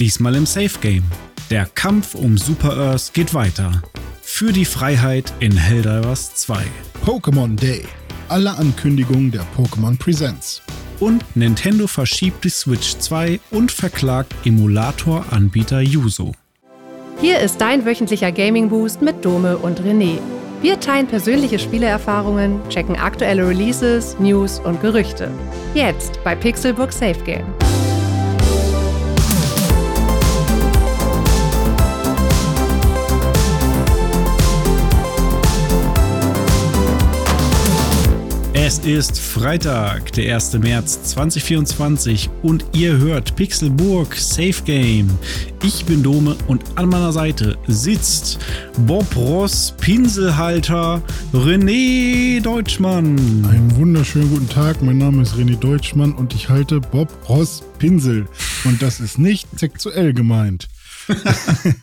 Diesmal im Safe Game. Der Kampf um Super Earth geht weiter. Für die Freiheit in Helldivers 2. Pokémon Day. Alle Ankündigungen der Pokémon Presents. Und Nintendo verschiebt die Switch 2 und verklagt Emulator-Anbieter Yuzo. Hier ist dein wöchentlicher Gaming Boost mit Dome und René. Wir teilen persönliche Spielerfahrungen, checken aktuelle Releases, News und Gerüchte. Jetzt bei Pixelbook Safe Game. Es ist Freitag, der 1. März 2024 und ihr hört Pixelburg Safe Game. Ich bin Dome und an meiner Seite sitzt Bob Ross, Pinselhalter, René Deutschmann. Einen wunderschönen guten Tag, mein Name ist René Deutschmann und ich halte Bob Ross Pinsel. Und das ist nicht sexuell gemeint. ja.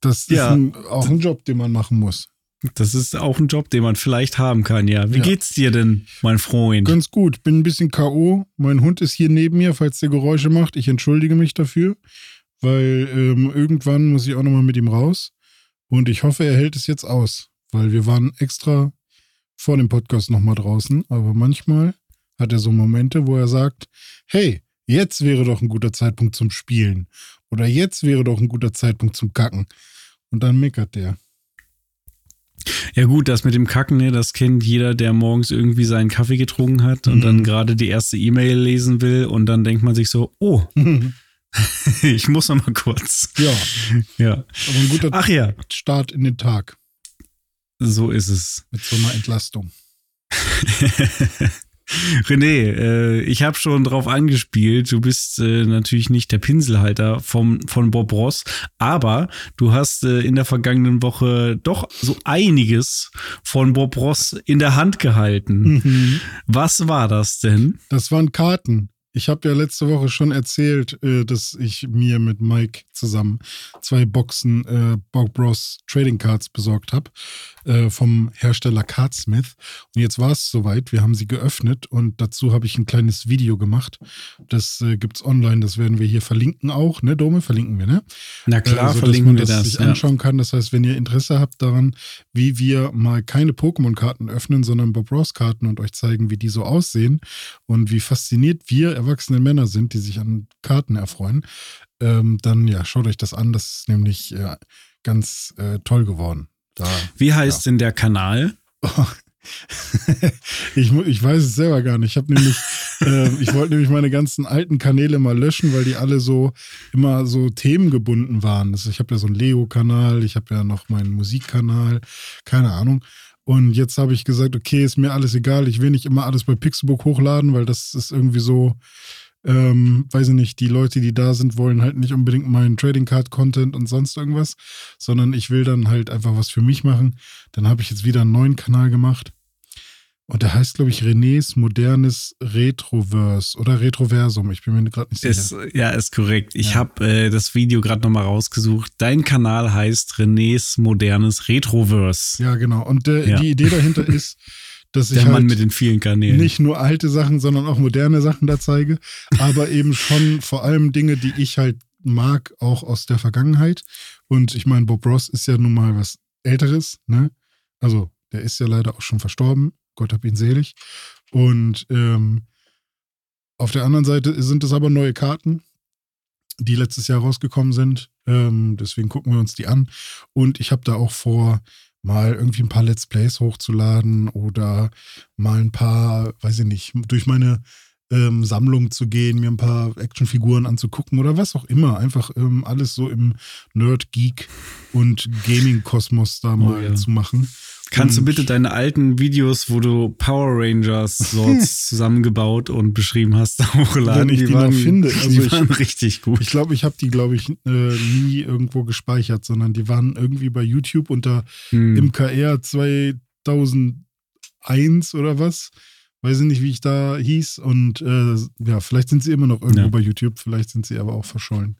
Das ist ja. Ein, auch ein Job, den man machen muss. Das ist auch ein Job, den man vielleicht haben kann, ja. Wie ja. geht's dir denn, mein Freund? Ganz gut. Bin ein bisschen K.O. Mein Hund ist hier neben mir, falls der Geräusche macht. Ich entschuldige mich dafür, weil ähm, irgendwann muss ich auch nochmal mit ihm raus. Und ich hoffe, er hält es jetzt aus, weil wir waren extra vor dem Podcast nochmal draußen. Aber manchmal hat er so Momente, wo er sagt, hey, jetzt wäre doch ein guter Zeitpunkt zum Spielen. Oder jetzt wäre doch ein guter Zeitpunkt zum Kacken. Und dann meckert der. Ja gut, das mit dem Kacken, ne, das kennt jeder, der morgens irgendwie seinen Kaffee getrunken hat und mhm. dann gerade die erste E-Mail lesen will und dann denkt man sich so, oh, ich muss noch mal kurz. Ja. Ja. Aber ein guter Ach ja. Start in den Tag. So ist es. Mit so einer Entlastung. René, äh, ich habe schon drauf angespielt. Du bist äh, natürlich nicht der Pinselhalter vom, von Bob Ross, aber du hast äh, in der vergangenen Woche doch so einiges von Bob Ross in der Hand gehalten. Mhm. Was war das denn? Das waren Karten. Ich habe ja letzte Woche schon erzählt, äh, dass ich mir mit Mike zusammen zwei Boxen äh, Bob Bros Trading Cards besorgt habe äh, vom Hersteller Cardsmith. Und jetzt war es soweit. Wir haben sie geöffnet und dazu habe ich ein kleines Video gemacht. Das äh, es online. Das werden wir hier verlinken auch. Ne, Dome? Verlinken wir, ne? Na klar, äh, verlinken wir das. Sich ja. anschauen kann. Das heißt, wenn ihr Interesse habt daran, wie wir mal keine Pokémon-Karten öffnen, sondern Bob Ross Karten und euch zeigen, wie die so aussehen und wie fasziniert wir erwachsene Männer sind, die sich an Karten erfreuen, ähm, dann ja, schaut euch das an. Das ist nämlich äh, ganz äh, toll geworden. Da, Wie heißt ja. denn der Kanal? ich, ich weiß es selber gar nicht. Ich habe nämlich, äh, ich wollte nämlich meine ganzen alten Kanäle mal löschen, weil die alle so immer so themengebunden waren. Also ich habe ja so einen Lego-Kanal, ich habe ja noch meinen Musikkanal, keine Ahnung. Und jetzt habe ich gesagt, okay, ist mir alles egal. Ich will nicht immer alles bei Pixelbook hochladen, weil das ist irgendwie so, ähm, weiß ich nicht, die Leute, die da sind, wollen halt nicht unbedingt meinen Trading Card Content und sonst irgendwas, sondern ich will dann halt einfach was für mich machen. Dann habe ich jetzt wieder einen neuen Kanal gemacht. Und der heißt, glaube ich, Renés modernes Retroverse oder Retroversum. Ich bin mir gerade nicht sicher. Ist, ja, ist korrekt. Ich ja. habe äh, das Video gerade nochmal rausgesucht. Dein Kanal heißt Renés modernes Retroverse. Ja, genau. Und äh, ja. die Idee dahinter ist, dass Der ich Mann halt mit den vielen Kanälen. nicht nur alte Sachen, sondern auch moderne Sachen da zeige, aber eben schon vor allem Dinge, die ich halt mag, auch aus der Vergangenheit. Und ich meine, Bob Ross ist ja nun mal was Älteres, ne? Also, der ist ja leider auch schon verstorben. Gott hab ihn selig. Und ähm, auf der anderen Seite sind es aber neue Karten, die letztes Jahr rausgekommen sind. Ähm, deswegen gucken wir uns die an. Und ich habe da auch vor, mal irgendwie ein paar Let's Plays hochzuladen oder mal ein paar, weiß ich nicht, durch meine ähm, Sammlung zu gehen, mir ein paar Actionfiguren anzugucken oder was auch immer. Einfach ähm, alles so im Nerd, Geek und Gaming-Kosmos da oh, mal ja. zu machen. Kannst du bitte deine alten Videos, wo du Power Rangers Sorts zusammengebaut und beschrieben hast, hochladen? Wenn ich die, die waren, noch finde. Also die ich, waren richtig gut. Ich glaube, ich habe die, glaube ich, äh, nie irgendwo gespeichert, sondern die waren irgendwie bei YouTube unter hm. MKR 2001 oder was. Weiß ich nicht, wie ich da hieß. Und äh, ja, vielleicht sind sie immer noch irgendwo ja. bei YouTube, vielleicht sind sie aber auch verschollen.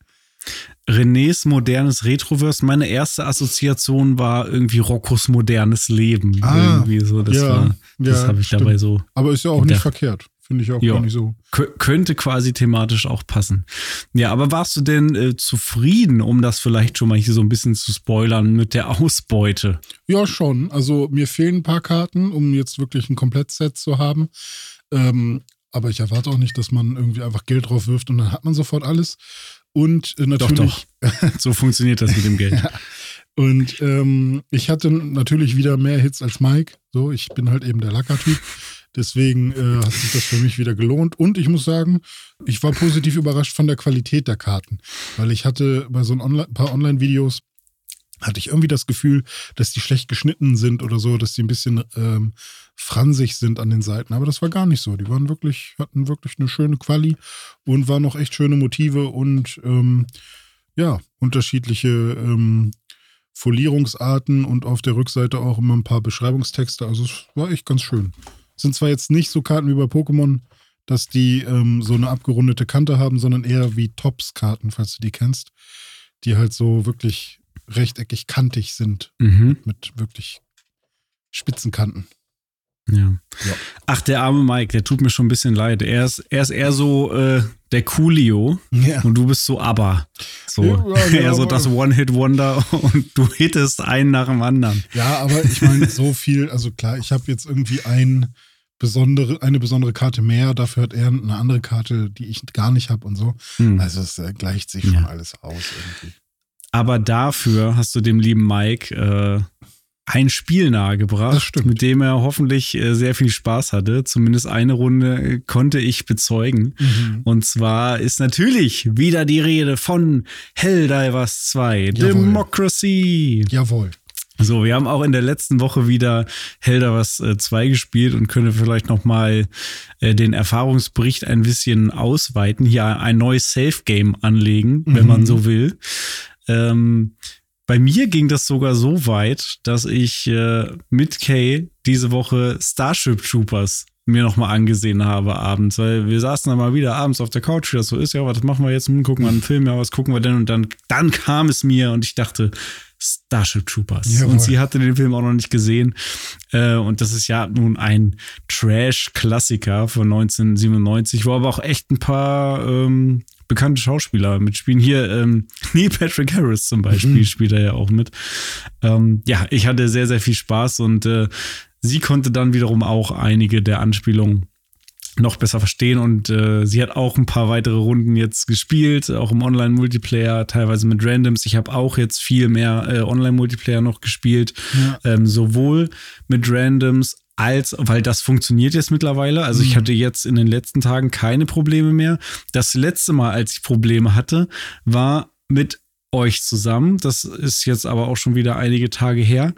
Renés modernes Retroverse. Meine erste Assoziation war irgendwie Roccos modernes Leben. Ah, irgendwie so. Das, ja, war, das ja, habe ich stimmt. dabei so. Aber ist ja auch nicht verkehrt, Finde ich auch Ja. gar nicht so. Kö- könnte quasi thematisch auch passen. Ja, aber warst du denn äh, zufrieden, um das vielleicht schon mal hier so ein bisschen zu spoilern mit der Ausbeute? Ja, schon. Also mir fehlen ein paar Karten, um jetzt wirklich ein Komplettset zu haben. Ähm, aber ich erwarte auch nicht, dass man irgendwie einfach Geld drauf wirft und dann hat man sofort alles. Und äh, Doch, natürlich. doch. So funktioniert das mit dem Geld. Und ähm, ich hatte natürlich wieder mehr Hits als Mike. So, ich bin halt eben der Lacker-Typ. Deswegen äh, hat sich das für mich wieder gelohnt. Und ich muss sagen, ich war positiv überrascht von der Qualität der Karten. Weil ich hatte bei so ein Online paar Online-Videos hatte ich irgendwie das Gefühl, dass die schlecht geschnitten sind oder so, dass die ein bisschen ähm, fransig sind an den Seiten. Aber das war gar nicht so. Die waren wirklich, hatten wirklich eine schöne Quali und waren noch echt schöne Motive und ähm, ja, unterschiedliche ähm, Folierungsarten und auf der Rückseite auch immer ein paar Beschreibungstexte. Also es war echt ganz schön. Sind zwar jetzt nicht so Karten wie bei Pokémon, dass die ähm, so eine abgerundete Kante haben, sondern eher wie Tops-Karten, falls du die kennst, die halt so wirklich rechteckig kantig sind Mhm. mit wirklich spitzen Kanten. Ja. Ja. Ach, der arme Mike, der tut mir schon ein bisschen leid. Er ist, er ist eher so äh, der Coolio Ja. und du bist so aber. So, Ja, ja, eher so das One-Hit-Wonder und du hittest einen nach dem anderen. Ja, aber ich meine, so viel, also klar, ich habe jetzt irgendwie ein besondere, eine besondere Karte mehr, dafür hat er eine andere Karte, die ich gar nicht habe und so. Hm. Also es äh, gleicht sich schon Ja. alles aus irgendwie. Aber dafür hast du dem lieben Mike äh, ein Spiel nahegebracht, mit dem er hoffentlich äh, sehr viel Spaß hatte. Zumindest eine Runde äh, konnte ich bezeugen. Und zwar ist natürlich wieder die Rede von Helldivers 2, Jawohl. Democracy. Jawohl. So, wir haben auch in der letzten Woche wieder Helldivers äh, 2 gespielt und können vielleicht noch mal äh, den Erfahrungsbericht ein bisschen ausweiten, hier ein neues Safe-Game anlegen, wenn Mhm. man so will. Ähm, bei mir ging das sogar so weit, dass ich äh, mit Kay diese Woche Starship Troopers mir noch mal angesehen habe abends, weil wir saßen dann mal wieder abends auf der Couch, wie das so ist, ja, was machen wir jetzt? Hm, gucken wir einen Film, ja, was gucken wir denn? Und dann, dann kam es mir und ich dachte, Starship Troopers. Jawohl. Und sie hatte den Film auch noch nicht gesehen. Äh, und das ist ja nun ein Trash-Klassiker von 1997, wo aber auch echt ein paar ähm, bekannte Schauspieler mitspielen. Hier ähm, Neil Patrick Harris zum Beispiel Mhm. spielt er ja auch mit. Ähm, ja, ich hatte sehr, sehr viel Spaß und äh, sie konnte dann wiederum auch einige der Anspielungen noch besser verstehen und äh, sie hat auch ein paar weitere Runden jetzt gespielt, auch im Online-Multiplayer, teilweise mit Randoms. Ich habe auch jetzt viel mehr äh, Online-Multiplayer noch gespielt, Ja. ähm, sowohl mit Randoms als, weil das funktioniert jetzt mittlerweile. Also ich Mhm. hatte jetzt in den letzten Tagen keine Probleme mehr. Das letzte Mal, als ich Probleme hatte, war mit euch zusammen. Das ist jetzt aber auch schon wieder einige Tage her.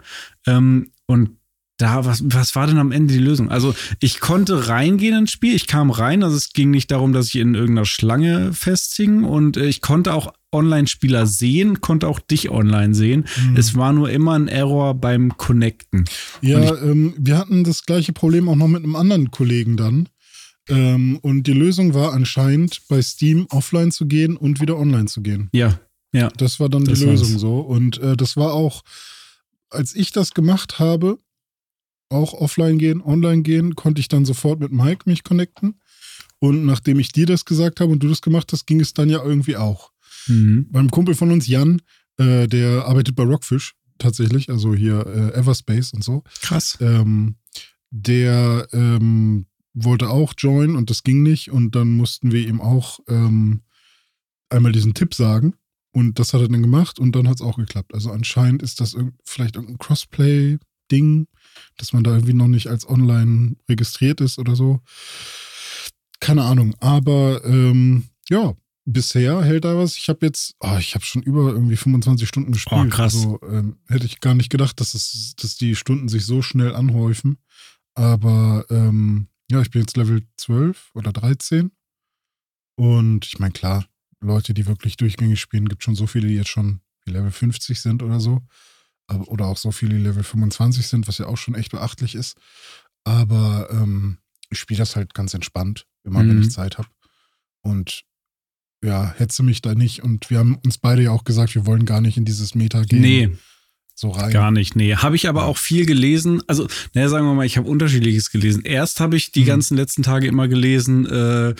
Ähm, und da, was, was war denn am Ende die Lösung? Also, ich konnte reingehen ins Spiel. Ich kam rein. Also, es ging nicht darum, dass ich in irgendeiner Schlange festhing. Und äh, ich konnte auch Online-Spieler sehen, konnte auch dich online sehen. Mhm. Es war nur immer ein Error beim Connecten. Ja, ähm, wir hatten das gleiche Problem auch noch mit einem anderen Kollegen dann. Ähm, und die Lösung war anscheinend bei Steam offline zu gehen und wieder online zu gehen. Ja, ja. Das war dann Das die Lösung war's. so. Und äh, das war auch, als ich das gemacht habe, auch offline gehen, online gehen, konnte ich dann sofort mit Mike mich connecten. Und nachdem ich dir das gesagt habe und du das gemacht hast, ging es dann ja irgendwie auch. Mhm. Beim Kumpel von uns, Jan, äh, der arbeitet bei Rockfish tatsächlich, also hier äh, Everspace und so. Krass. Ähm, der ähm, wollte auch joinen und das ging nicht. Und dann mussten wir ihm auch ähm, einmal diesen Tipp sagen. Und das hat er dann gemacht und dann hat es auch geklappt. Also anscheinend ist das irg- vielleicht irgendein Crossplay-Ding, dass man da irgendwie noch nicht als online registriert ist oder so. Keine Ahnung. Aber ähm, ja, bisher hält da was. Ich habe jetzt, ah, ich habe schon über irgendwie 25 Stunden gespielt. Oh, krass. Also ähm, hätte ich gar nicht gedacht, dass, es, dass die Stunden sich so schnell anhäufen. Aber ähm, ja, ich bin jetzt Level 12 oder 13. Und ich meine, klar, Leute, die wirklich durchgängig spielen, gibt schon so viele, die jetzt schon Level 50 sind oder so. Oder auch so viele, Level 25 sind, was ja auch schon echt beachtlich ist. Aber ähm, ich spiele das halt ganz entspannt, immer wenn Mhm. ich Zeit habe. Und ja, hetze mich da nicht. Und wir haben uns beide ja auch gesagt, wir wollen gar nicht in dieses Meta gehen. Nee. So rein. Gar nicht, nee. Habe ich aber auch viel gelesen. Also, naja, sagen wir mal, ich habe unterschiedliches gelesen. Erst habe ich die Mhm. ganzen letzten Tage immer gelesen, äh,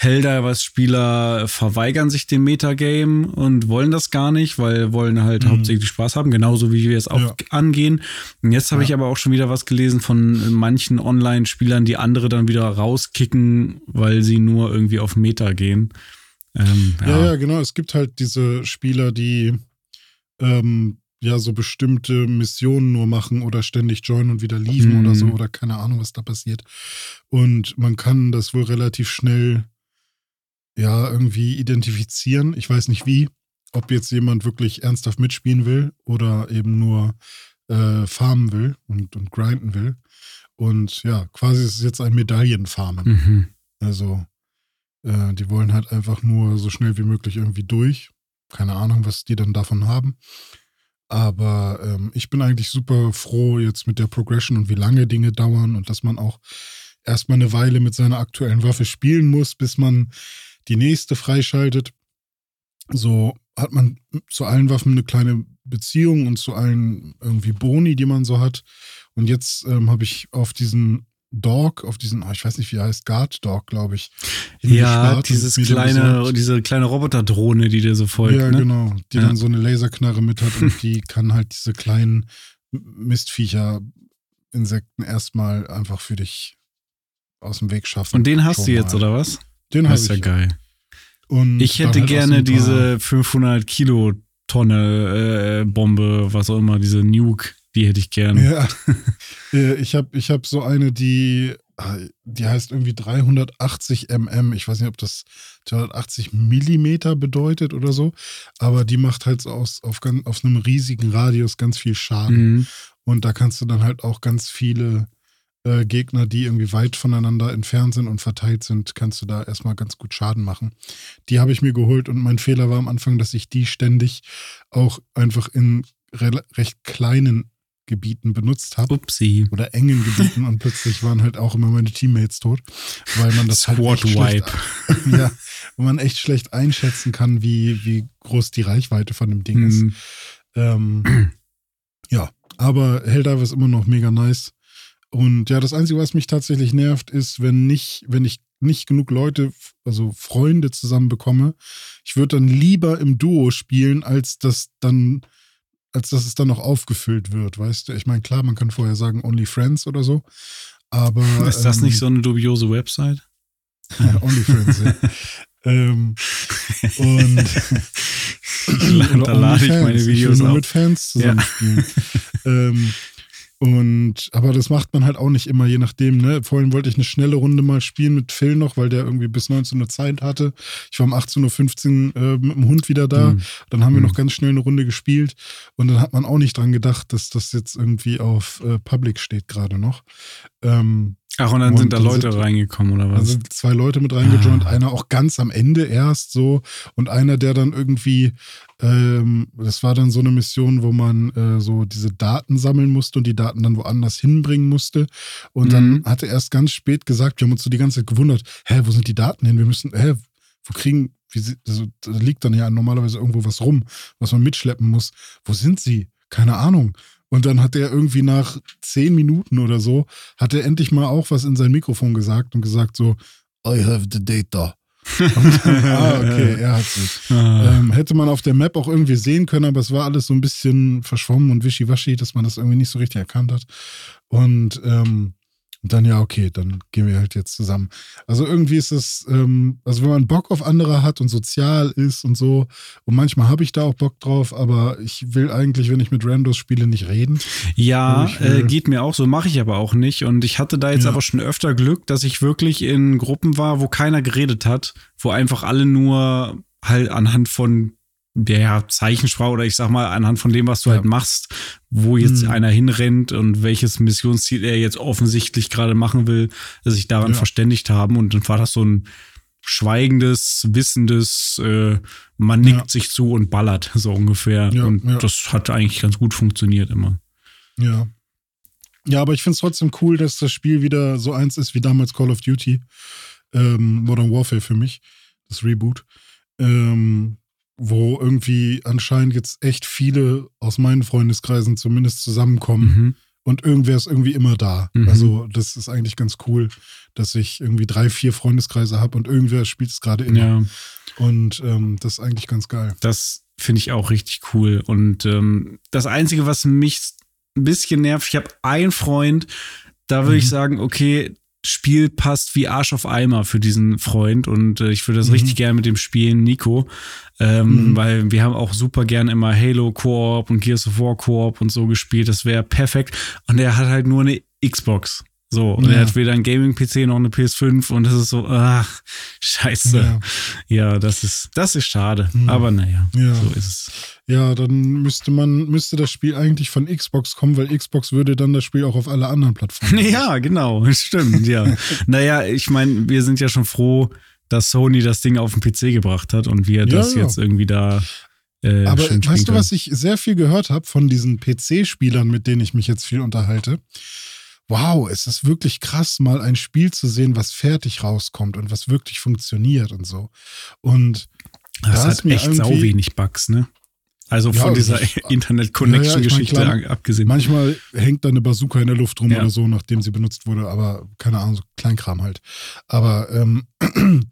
Helldivers-Spieler verweigern sich dem Metagame und wollen das gar nicht, weil wollen halt Mhm. hauptsächlich Spaß haben, genauso wie wir es auch Ja. angehen. Und jetzt habe Ja. ich aber auch schon wieder was gelesen von manchen Online-Spielern, die andere dann wieder rauskicken, weil sie nur irgendwie auf Meta gehen. Ähm, Ja, ja, genau. Es gibt halt diese Spieler, die ähm, ja so bestimmte Missionen nur machen oder ständig joinen und wieder liefen Mhm. oder so oder keine Ahnung, was da passiert. Und man kann das wohl relativ schnell ja irgendwie identifizieren. Ich weiß nicht wie, ob jetzt jemand wirklich ernsthaft mitspielen will oder eben nur äh, farmen will und, und grinden will. Und ja, quasi ist es jetzt ein Medaillenfarmen. Mhm. Also, äh, die wollen halt einfach nur so schnell wie möglich irgendwie durch. Keine Ahnung, was die dann davon haben. Aber ähm, ich bin eigentlich super froh jetzt mit der Progression und wie lange Dinge dauern und dass man auch erstmal eine Weile mit seiner aktuellen Waffe spielen muss, bis man die nächste freischaltet. So hat man zu allen Waffen eine kleine Beziehung und zu allen irgendwie Boni, die man so hat. Und jetzt ähm, habe ich auf diesen Dog, auf diesen, oh, ich weiß nicht, wie er heißt, Guard Dog, glaube ich. Ja, dieses kleine, diese kleine Roboterdrohne, die dir so folgt. Ja, ne? genau. Die Ja. dann so eine Laserknarre mit hat und die kann halt diese kleinen Mistviecher, Insekten erstmal einfach für dich aus dem Weg schaffen. Und den hast du jetzt, mal. oder was? Den habe Das ich. ist ja geil. Und Ich hätte halt gerne diese 500 Kilo Tonne äh, Bombe, was auch immer, diese Nuke, die hätte ich gern. Ja. Äh, ich habe ich hab so eine, die, ah, die heißt irgendwie 380 mm. Ich weiß nicht, ob das 380 Millimeter bedeutet oder so. Aber die macht halt so aus, auf, auf einem riesigen Radius ganz viel Schaden. Mhm. Und da kannst du dann halt auch ganz viele äh, Gegner, die irgendwie weit voneinander entfernt sind und verteilt sind, kannst du da erstmal ganz gut Schaden machen. Die habe ich mir geholt und mein Fehler war am Anfang, dass ich die ständig auch einfach in re recht kleinen Gebieten benutzt habe. Upsi. Oder engen Gebieten und plötzlich waren halt auch immer meine Teammates tot, weil man das halt Squad schlecht, Wipe. ja, wo man echt schlecht einschätzen kann, wie, wie groß die Reichweite von dem Ding ist. Mhm. Ähm, ja, aber Helldiver ist immer noch mega nice. Und ja, das Einzige, was mich tatsächlich nervt, ist, wenn nicht, wenn ich nicht genug Leute, also Freunde zusammen bekomme. Ich würde dann lieber im Duo spielen, als das dann, als dass es dann noch aufgefüllt wird, weißt du? Ich meine, klar, man kann vorher sagen Only Friends oder so. Aber Ist das ähm, nicht so eine dubiose Website? ja, Only Friends, ja. ähm, und da lade ich meine. Videos ich will nur auf. mit Fans zusammenspielen. ähm, und aber das macht man halt auch nicht immer, je nachdem. Ne? Vorhin wollte ich eine schnelle Runde mal spielen mit Phil noch, weil der irgendwie bis 19 Uhr Zeit hatte. Ich war um 18.15 Uhr äh, mit dem Hund wieder da. Mhm. Dann haben wir Mhm. noch ganz schnell eine Runde gespielt. Und dann hat man auch nicht dran gedacht, dass das jetzt irgendwie auf äh, Public steht gerade noch. Ähm, Ach, und dann Und sind da dann Leute sind- reingekommen, oder da was? sind zwei Leute mit reingejoint, Ah. einer auch ganz am Ende erst so und einer, der dann irgendwie, ähm, das war dann so eine Mission, wo man äh, so diese Daten sammeln musste und die Daten dann woanders hinbringen musste. Und dann Mhm. hat er erst ganz spät gesagt, wir haben uns so die ganze Zeit gewundert, hä, wo sind die Daten hin? Wir müssen, hä, wo kriegen, wie, sie- also, da liegt dann ja normalerweise irgendwo was rum, was man mitschleppen muss. Wo sind sie? Keine Ahnung. Und dann hat er irgendwie nach zehn Minuten oder so, hat er endlich mal auch was in sein Mikrofon gesagt und gesagt so, I have the data. Dann, ah, okay, er hat sie. Ah. Ähm, hätte man auf der Map auch irgendwie sehen können, aber es war alles so ein bisschen verschwommen und wischiwaschi, dass man das irgendwie nicht so richtig erkannt hat. Und ähm, dann ja, okay, dann gehen wir halt jetzt zusammen. Also irgendwie ist es, ähm, also wenn man Bock auf andere hat und sozial ist und so, und manchmal habe ich da auch Bock drauf, aber ich will eigentlich, wenn ich mit Randos spiele, nicht reden. Ja, will- äh, geht mir auch so, mache ich aber auch nicht. Und ich hatte da jetzt Ja. aber schon öfter Glück, dass ich wirklich in Gruppen war, wo keiner geredet hat, wo einfach alle nur halt anhand von der Zeichensprache oder ich sag mal anhand von dem, was du Ja. halt machst, wo jetzt Hm. einer hinrennt und welches Missionsziel er jetzt offensichtlich gerade machen will, dass sich daran Ja. verständigt haben. Und dann war das so ein schweigendes, wissendes, äh, man nickt Ja. sich zu und ballert, so ungefähr. Und das hat eigentlich ganz gut funktioniert immer. Ja. Ja, aber ich finde es trotzdem cool, dass das Spiel wieder so eins ist wie damals Call of Duty. Ähm, Modern Warfare für mich. Das Reboot. Ähm, wo irgendwie anscheinend jetzt echt viele aus meinen Freundeskreisen zumindest zusammenkommen. Mhm. Und irgendwer ist irgendwie immer da. Mhm. Also, das ist eigentlich ganz cool, dass ich irgendwie drei, vier Freundeskreise habe und irgendwer spielt es gerade immer. Ja, Und ähm, das ist eigentlich ganz geil. das finde ich auch richtig cool. Und ähm, das Einzige, was mich ein bisschen nervt, ich habe einen Freund, da würde Mhm. ich sagen, okay, Spiel passt wie Arsch auf Eimer für diesen Freund und äh, ich würde das Mhm. richtig gerne mit dem spielen, Nico, ähm, Mhm. weil wir haben auch super gern immer Halo Koop und Gears of War Koop und so gespielt, das wäre perfekt und er hat halt nur eine Xbox. So, und er Ja. hat weder ein Gaming-PC noch eine PS5 und das ist so, ach, scheiße. Ja. Ja, das ist, das ist schade. Mhm. Aber naja, Ja. so ist es. Ja, dann müsste man, müsste das Spiel eigentlich von Xbox kommen, weil Xbox würde dann das Spiel auch auf alle anderen Plattformen. Ja, genau, stimmt, ja. naja, ich meine, wir sind ja schon froh, dass Sony das Ding auf den PC gebracht hat und wir Ja, das ja. jetzt irgendwie da äh, Aber weißt du, können. was ich sehr viel gehört habe von diesen PC-Spielern, mit denen ich mich jetzt viel unterhalte? Wow, es ist wirklich krass, mal ein Spiel zu sehen, was fertig rauskommt und was wirklich funktioniert und so. Und Das da hat echt sau wenig Bugs, ne? Also Ja, von dieser das- Internet-Connection-Geschichte Ja, ja, abgesehen. manchmal hängt da eine Bazooka in der Luft rum Ja. oder so, nachdem sie benutzt wurde, aber keine Ahnung, so Kleinkram halt. Aber ähm,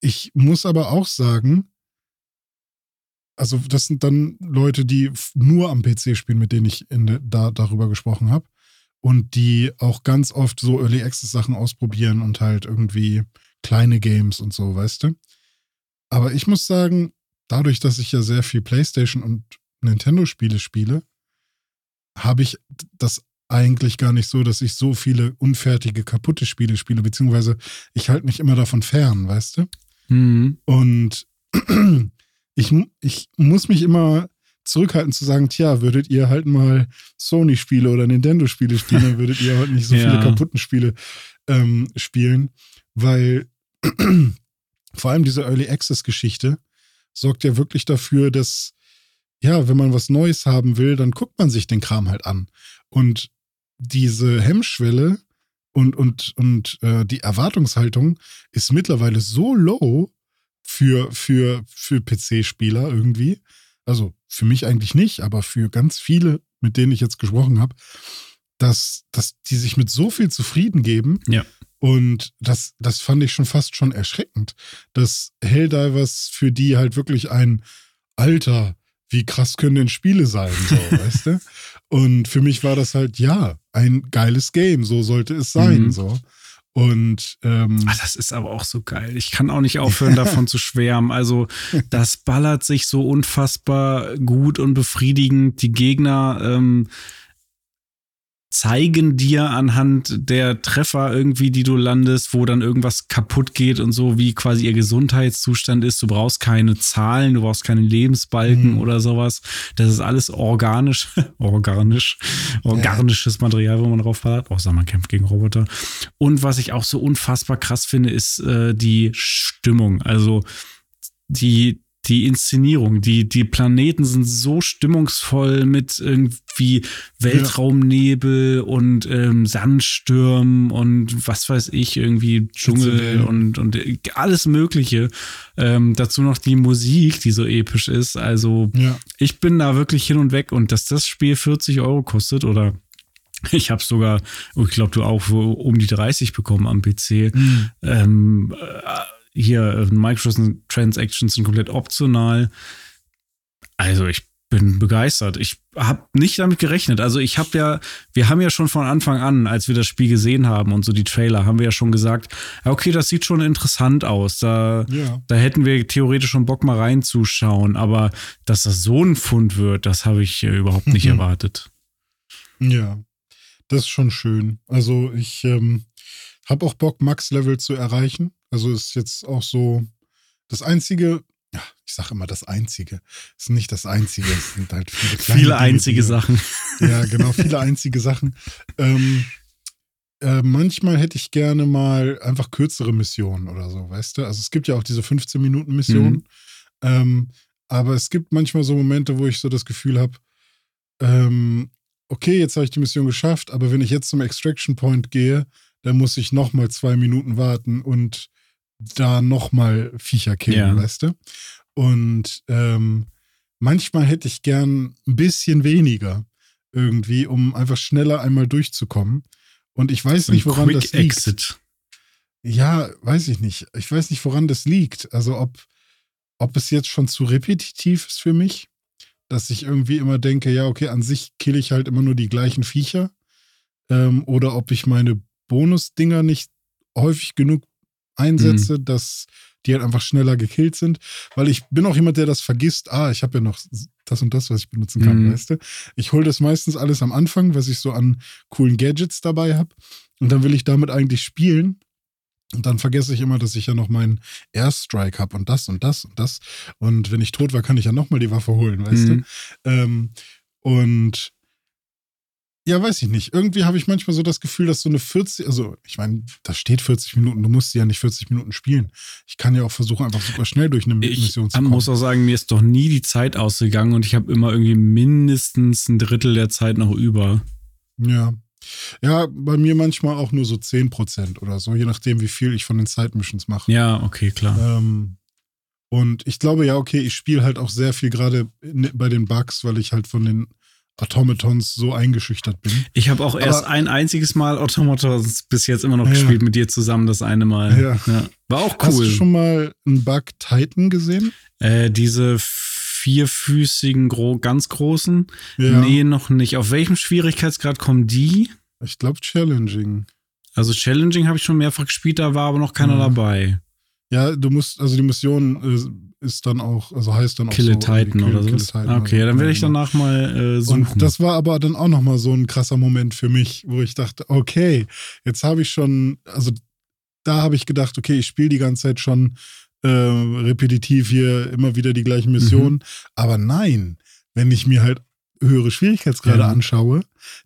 ich muss aber auch sagen, also das sind dann Leute, die nur am PC spielen, mit denen ich in da darüber gesprochen habe und die auch ganz oft so Early Access Sachen ausprobieren und halt irgendwie kleine Games und so, weißt du? Aber ich muss sagen, dadurch, dass ich ja sehr viel PlayStation und Nintendo Spiele spiele, habe ich das eigentlich gar nicht so, dass ich so viele unfertige, kaputte Spiele spiele, beziehungsweise ich halte mich immer davon fern, weißt du? Mhm. Und ich, ich muss mich immer zurückhalten zu sagen, tja, würdet ihr halt mal Sony-Spiele oder Nintendo-Spiele spielen, dann würdet ihr halt nicht so Ja. viele kaputten Spiele ähm, spielen, weil vor allem diese Early Access-Geschichte sorgt ja wirklich dafür, dass, ja, wenn man was Neues haben will, dann guckt man sich den Kram halt an. Und diese Hemmschwelle und, und, und äh, die Erwartungshaltung ist mittlerweile so low für, für, für PC-Spieler irgendwie. Also für mich eigentlich nicht, aber für ganz viele, mit denen ich jetzt gesprochen habe, dass, dass die sich mit so viel zufrieden geben. Ja. Und das, das fand ich schon fast schon erschreckend, dass Helldivers für die halt wirklich ein Alter, wie krass können denn Spiele sein, so, weißt du? Und für mich war das halt, ja, ein geiles Game, so sollte es sein, Mhm. so. Und ähm, Ah, das ist aber auch so geil. Ich kann auch nicht aufhören, davon zu schwärmen. Also, das ballert sich so unfassbar gut und befriedigend. Die Gegner ähm, zeigen dir anhand der Treffer irgendwie, die du landest, wo dann irgendwas kaputt geht und so, wie quasi ihr Gesundheitszustand ist. Du brauchst keine Zahlen, du brauchst keine Lebensbalken Mhm. oder sowas. Das ist alles organisch, organisch, organisches Material, wo man drauf ballert. Außer man kämpft gegen Roboter. Und was ich auch so unfassbar krass finde, ist äh, die Stimmung. Also die, die Inszenierung. Die, die Planeten sind so stimmungsvoll mit irgendwie Weltraumnebel und ähm, Sandstürmen und was weiß ich, irgendwie Dschungel und, und alles Mögliche. Ähm, dazu noch die Musik, die so episch ist. Also ja, ich bin da wirklich hin und weg und dass das Spiel 40 Euro kostet oder ich habe sogar, ich glaube du auch um die 30 bekommen am PC. Mhm. Ähm, äh, hier äh, Microtransactions sind komplett optional. Also ich bin begeistert. Ich habe nicht damit gerechnet. Also ich habe ja, wir haben ja schon von Anfang an, als wir das Spiel gesehen haben und so die Trailer, haben wir ja schon gesagt, okay, das sieht schon interessant aus. Da, ja. da hätten wir theoretisch schon Bock mal reinzuschauen. Aber dass das so ein Fund wird, das habe ich äh, überhaupt nicht Mhm. erwartet. Ja, das ist schon schön. Also ich ähm, habe auch Bock, Max-Level zu erreichen. Also ist jetzt auch so das Einzige, ja, ich sage immer das Einzige. ist nicht das Einzige, es sind halt viele kleine Viele Dinge, einzige die- Sachen. Ja, genau, viele einzige Sachen. Ähm, äh, manchmal hätte ich gerne mal einfach kürzere Missionen oder so, weißt du? Also es gibt ja auch diese 15-Minuten-Missionen. Mhm. Ähm, aber es gibt manchmal so Momente, wo ich so das Gefühl habe, ähm, okay, jetzt habe ich die Mission geschafft, aber wenn ich jetzt zum Extraction Point gehe, dann muss ich noch mal zwei Minuten warten und da noch mal Viecher killen, Ja. weißt du? Und ähm, manchmal hätte ich gern ein bisschen weniger irgendwie, um einfach schneller einmal durchzukommen. Und ich weiß So nicht, woran Quick das liegt. Exit. Ja, weiß ich nicht. Ich weiß nicht, woran das liegt. Also ob, ob es jetzt schon zu repetitiv ist für mich, dass ich irgendwie immer denke, ja, okay, an sich kill ich halt immer nur die gleichen Viecher. Ähm, oder ob ich meine Bonusdinger nicht häufig genug einsetze, dass die halt einfach schneller gekillt sind. Weil ich bin auch jemand, der das vergisst. Ah, ich habe ja noch das und das, was ich benutzen kann, Mhm. weißt du? Ich hole das meistens alles am Anfang, was ich so an coolen Gadgets dabei habe. Und dann will ich damit eigentlich spielen. Und dann vergesse ich immer, dass ich ja noch meinen Airstrike habe und das und das und das. Und wenn ich tot war, kann ich ja nochmal die Waffe holen, weißt Mhm. du? Ähm, und ja, weiß ich nicht. Irgendwie habe ich manchmal so das Gefühl, dass so eine 40, also ich meine, da steht 40 Minuten, du musst ja nicht 40 Minuten spielen. Ich kann ja auch versuchen, einfach super schnell durch eine Ich Mission zu kommen. muss auch sagen, mir ist doch nie die Zeit ausgegangen und ich habe immer irgendwie mindestens ein Drittel der Zeit noch über. Ja. Ja, bei mir manchmal auch nur so 10% oder so, je nachdem, wie viel ich von den Side-Missions mache. Ja, okay, klar. Ähm, und ich glaube, ja, okay, ich spiele halt auch sehr viel gerade bei den Bugs, weil ich halt von den Automatons so eingeschüchtert bin. Ich habe auch erst Aber- ein einziges Mal Automatos bis jetzt immer noch Ja. gespielt mit dir zusammen, das eine Mal. Ja. War auch Hast du cool. schon mal einen Bug Titan gesehen? Äh, diese vierfüßigen, gro ganz großen? Ja. Nee, noch nicht. Auf welchem Schwierigkeitsgrad kommen die? Ich glaube Challenging. Also Challenging habe ich schon mehrfach gespielt, da war aber noch keiner Mhm. dabei. Ja, du musst, also die Mission äh, ist dann auch, also heißt dann auch Kill so Titan irgendwie oder Kill- Kill so. Titan Okay, oder- dann werde ich genau. danach mal äh, suchen. Und das war aber dann auch nochmal so ein krasser Moment für mich, wo ich dachte, okay, jetzt habe ich schon, also da habe ich gedacht, okay, ich spiele die ganze Zeit schon äh, repetitiv hier immer wieder die gleichen Missionen. Mhm. Aber nein, wenn ich mir halt höhere Schwierigkeitsgrade Ja. anschaue,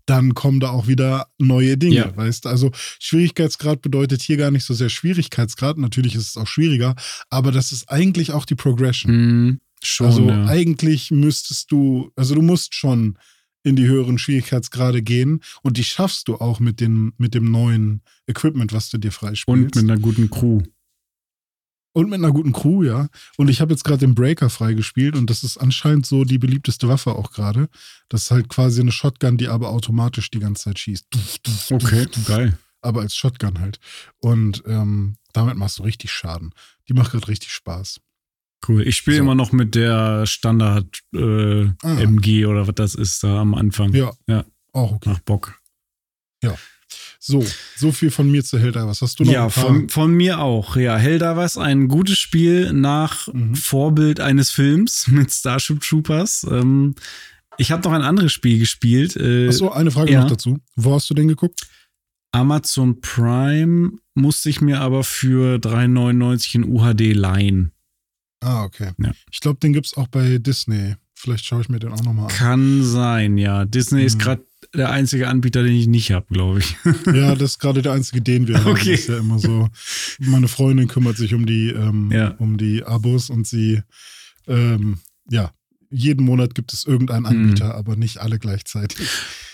dann kommen da auch wieder neue Dinge, Ja. weißt du? Also Schwierigkeitsgrad bedeutet hier gar nicht so sehr Schwierigkeitsgrad, natürlich ist es auch schwieriger, aber das ist eigentlich auch die Progression. Mhm, schon. Also ja. eigentlich müsstest du, also du musst schon in die höheren Schwierigkeitsgrade gehen und die schaffst du auch mit dem, mit dem neuen Equipment, was du dir freispielst. Und mit einer guten Crew. Und mit einer guten Crew, ja. Und ich habe jetzt gerade den Breaker freigespielt und das ist anscheinend so die beliebteste Waffe auch gerade. Das ist halt quasi eine Shotgun, die aber automatisch die ganze Zeit schießt. Okay, geil. Aber als Shotgun halt. Und ähm, damit machst du richtig Schaden. Die macht gerade richtig Spaß. Cool. Ich spiele So. immer noch mit der Standard äh, Ah. MG oder was das ist da am Anfang. Ja. Ja. Auch okay. Nach Bock. So, so viel von mir zu Helldivers. Was hast du noch? Ja, von, von mir auch. Ja, Helldivers, ein gutes Spiel nach Mhm. Vorbild eines Films mit Starship Troopers. Ähm, ich habe noch ein anderes Spiel gespielt. Äh, Achso, eine Frage ja. noch dazu. Wo hast du den geguckt? Amazon Prime musste ich mir aber für 3,99 in UHD leihen. Ah, okay. Ja. Ich glaube, den gibt es auch bei Disney. Vielleicht schaue ich mir den auch nochmal an. Kann sein, ja. Disney ist Mhm. gerade der einzige Anbieter, den ich nicht habe, glaube ich. Ja, das ist gerade der einzige, den wir haben. Okay. Das ist ja immer so. Meine Freundin kümmert sich um die, ähm, Ja. um die Abos und sie, ähm, ja, jeden Monat gibt es Mhm. irgendeinen Anbieter, aber nicht alle gleichzeitig.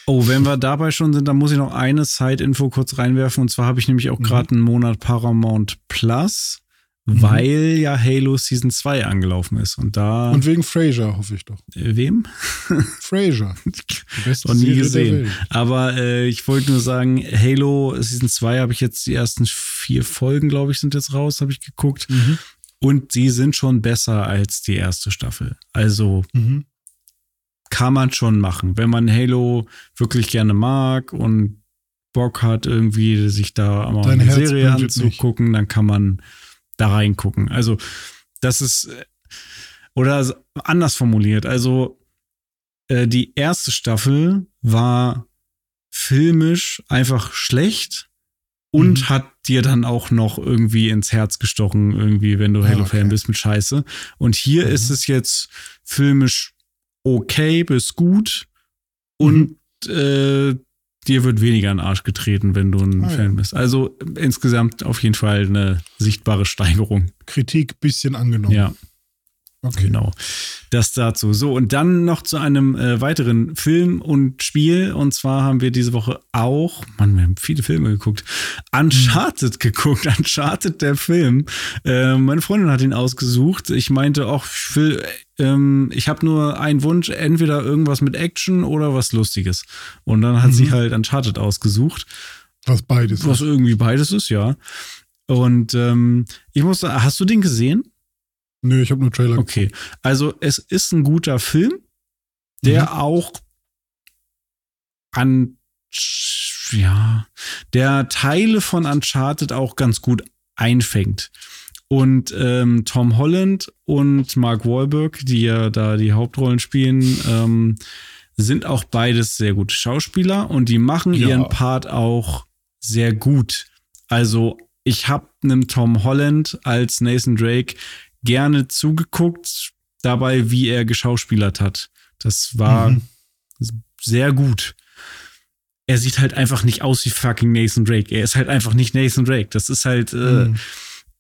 Oh, wenn wir dabei schon sind, dann muss ich noch eine Side-Info kurz reinwerfen. Und zwar habe ich nämlich auch Mhm. gerade einen Monat Paramount Plus, Mhm. weil ja Halo Season 2 angelaufen ist. Und da. Und wegen Frasier, hoffe ich doch. äh, wem? Beste Noch nie gesehen. Aber äh, ich wollte nur sagen, Halo Season 2 habe ich jetzt die ersten vier Folgen, glaube ich, sind jetzt raus, habe ich geguckt. Mhm. Und die sind schon besser als die erste Staffel. Also Mhm. kann man schon machen. Wenn man Halo wirklich gerne mag und Bock hat, irgendwie sich da mal Dein eine Herz Serie anzugucken, dann kann man da reingucken. Also, das ist, äh, oder anders formuliert, also äh, die erste Staffel war filmisch einfach schlecht und Mhm. hat dir dann auch noch irgendwie ins Herz gestochen, irgendwie, wenn du Ah, Halo-Fan okay. bist mit Scheiße. Und hier Mhm. ist es jetzt filmisch okay bis gut und äh, dir wird weniger in den Arsch getreten, wenn du ein Ah. Fan bist. Also insgesamt auf jeden Fall eine sichtbare Steigerung. Kritik bisschen angenommen. Ja. Okay. Genau. Das dazu. So, und dann noch zu einem äh, weiteren Film und Spiel. Und zwar haben wir diese Woche auch, Mann, wir haben viele Filme geguckt, Uncharted mhm. geguckt. Uncharted, der Film. Äh, meine Freundin hat ihn ausgesucht. Ich meinte auch, ich will, ähm, ich habe nur einen Wunsch, entweder irgendwas mit Action oder was Lustiges. Und dann hat mhm. sie halt Uncharted ausgesucht. Was beides Was ist. irgendwie beides ist, ja. Und ähm, ich muss sagen, hast du den gesehen? Nö, ich habe nur Trailer Okay, also es ist ein guter Film, der mhm. auch an ja, der Teile von Uncharted auch ganz gut einfängt. Und ähm, Tom Holland und Mark Wahlberg, die ja da die Hauptrollen spielen, ähm, sind auch beides sehr gute Schauspieler und die machen ja. ihren Part auch sehr gut. Also ich habe einem Tom Holland als Nathan Drake gerne zugeguckt, dabei, wie er geschauspielert hat. Das war mhm. sehr gut. Er sieht halt einfach nicht aus wie fucking Nathan Drake. Er ist halt einfach nicht Nathan Drake. Das ist halt. Äh, mhm.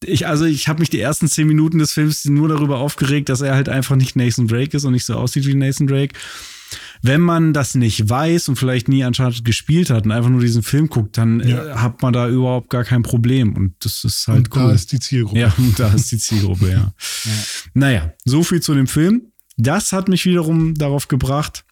ich, also ich habe mich die ersten zehn Minuten des Films nur darüber aufgeregt, dass er halt einfach nicht Nathan Drake ist und nicht so aussieht wie Nathan Drake wenn man das nicht weiß und vielleicht nie Uncharted gespielt hat und einfach nur diesen Film guckt, dann äh, ja. äh, hat man da überhaupt gar kein Problem. Und das ist halt und cool. Da ist die Zielgruppe. Ja, und da ist die Zielgruppe, ja. ja. Naja, so viel zu dem Film. Das hat mich wiederum darauf gebracht,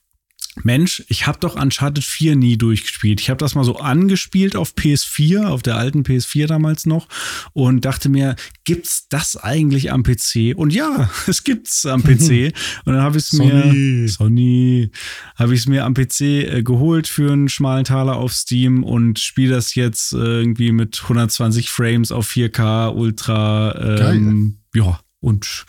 Mensch, ich habe doch Uncharted 4 nie durchgespielt. Ich habe das mal so angespielt auf PS4, auf der alten PS4 damals noch und dachte mir, gibt's das eigentlich am PC? Und ja, es gibt's am PC. und dann habe ich es mir Sony habe ich es mir am PC äh, geholt für einen schmalen Taler auf Steam und spiele das jetzt äh, irgendwie mit 120 Frames auf 4K Ultra ähm, ja, und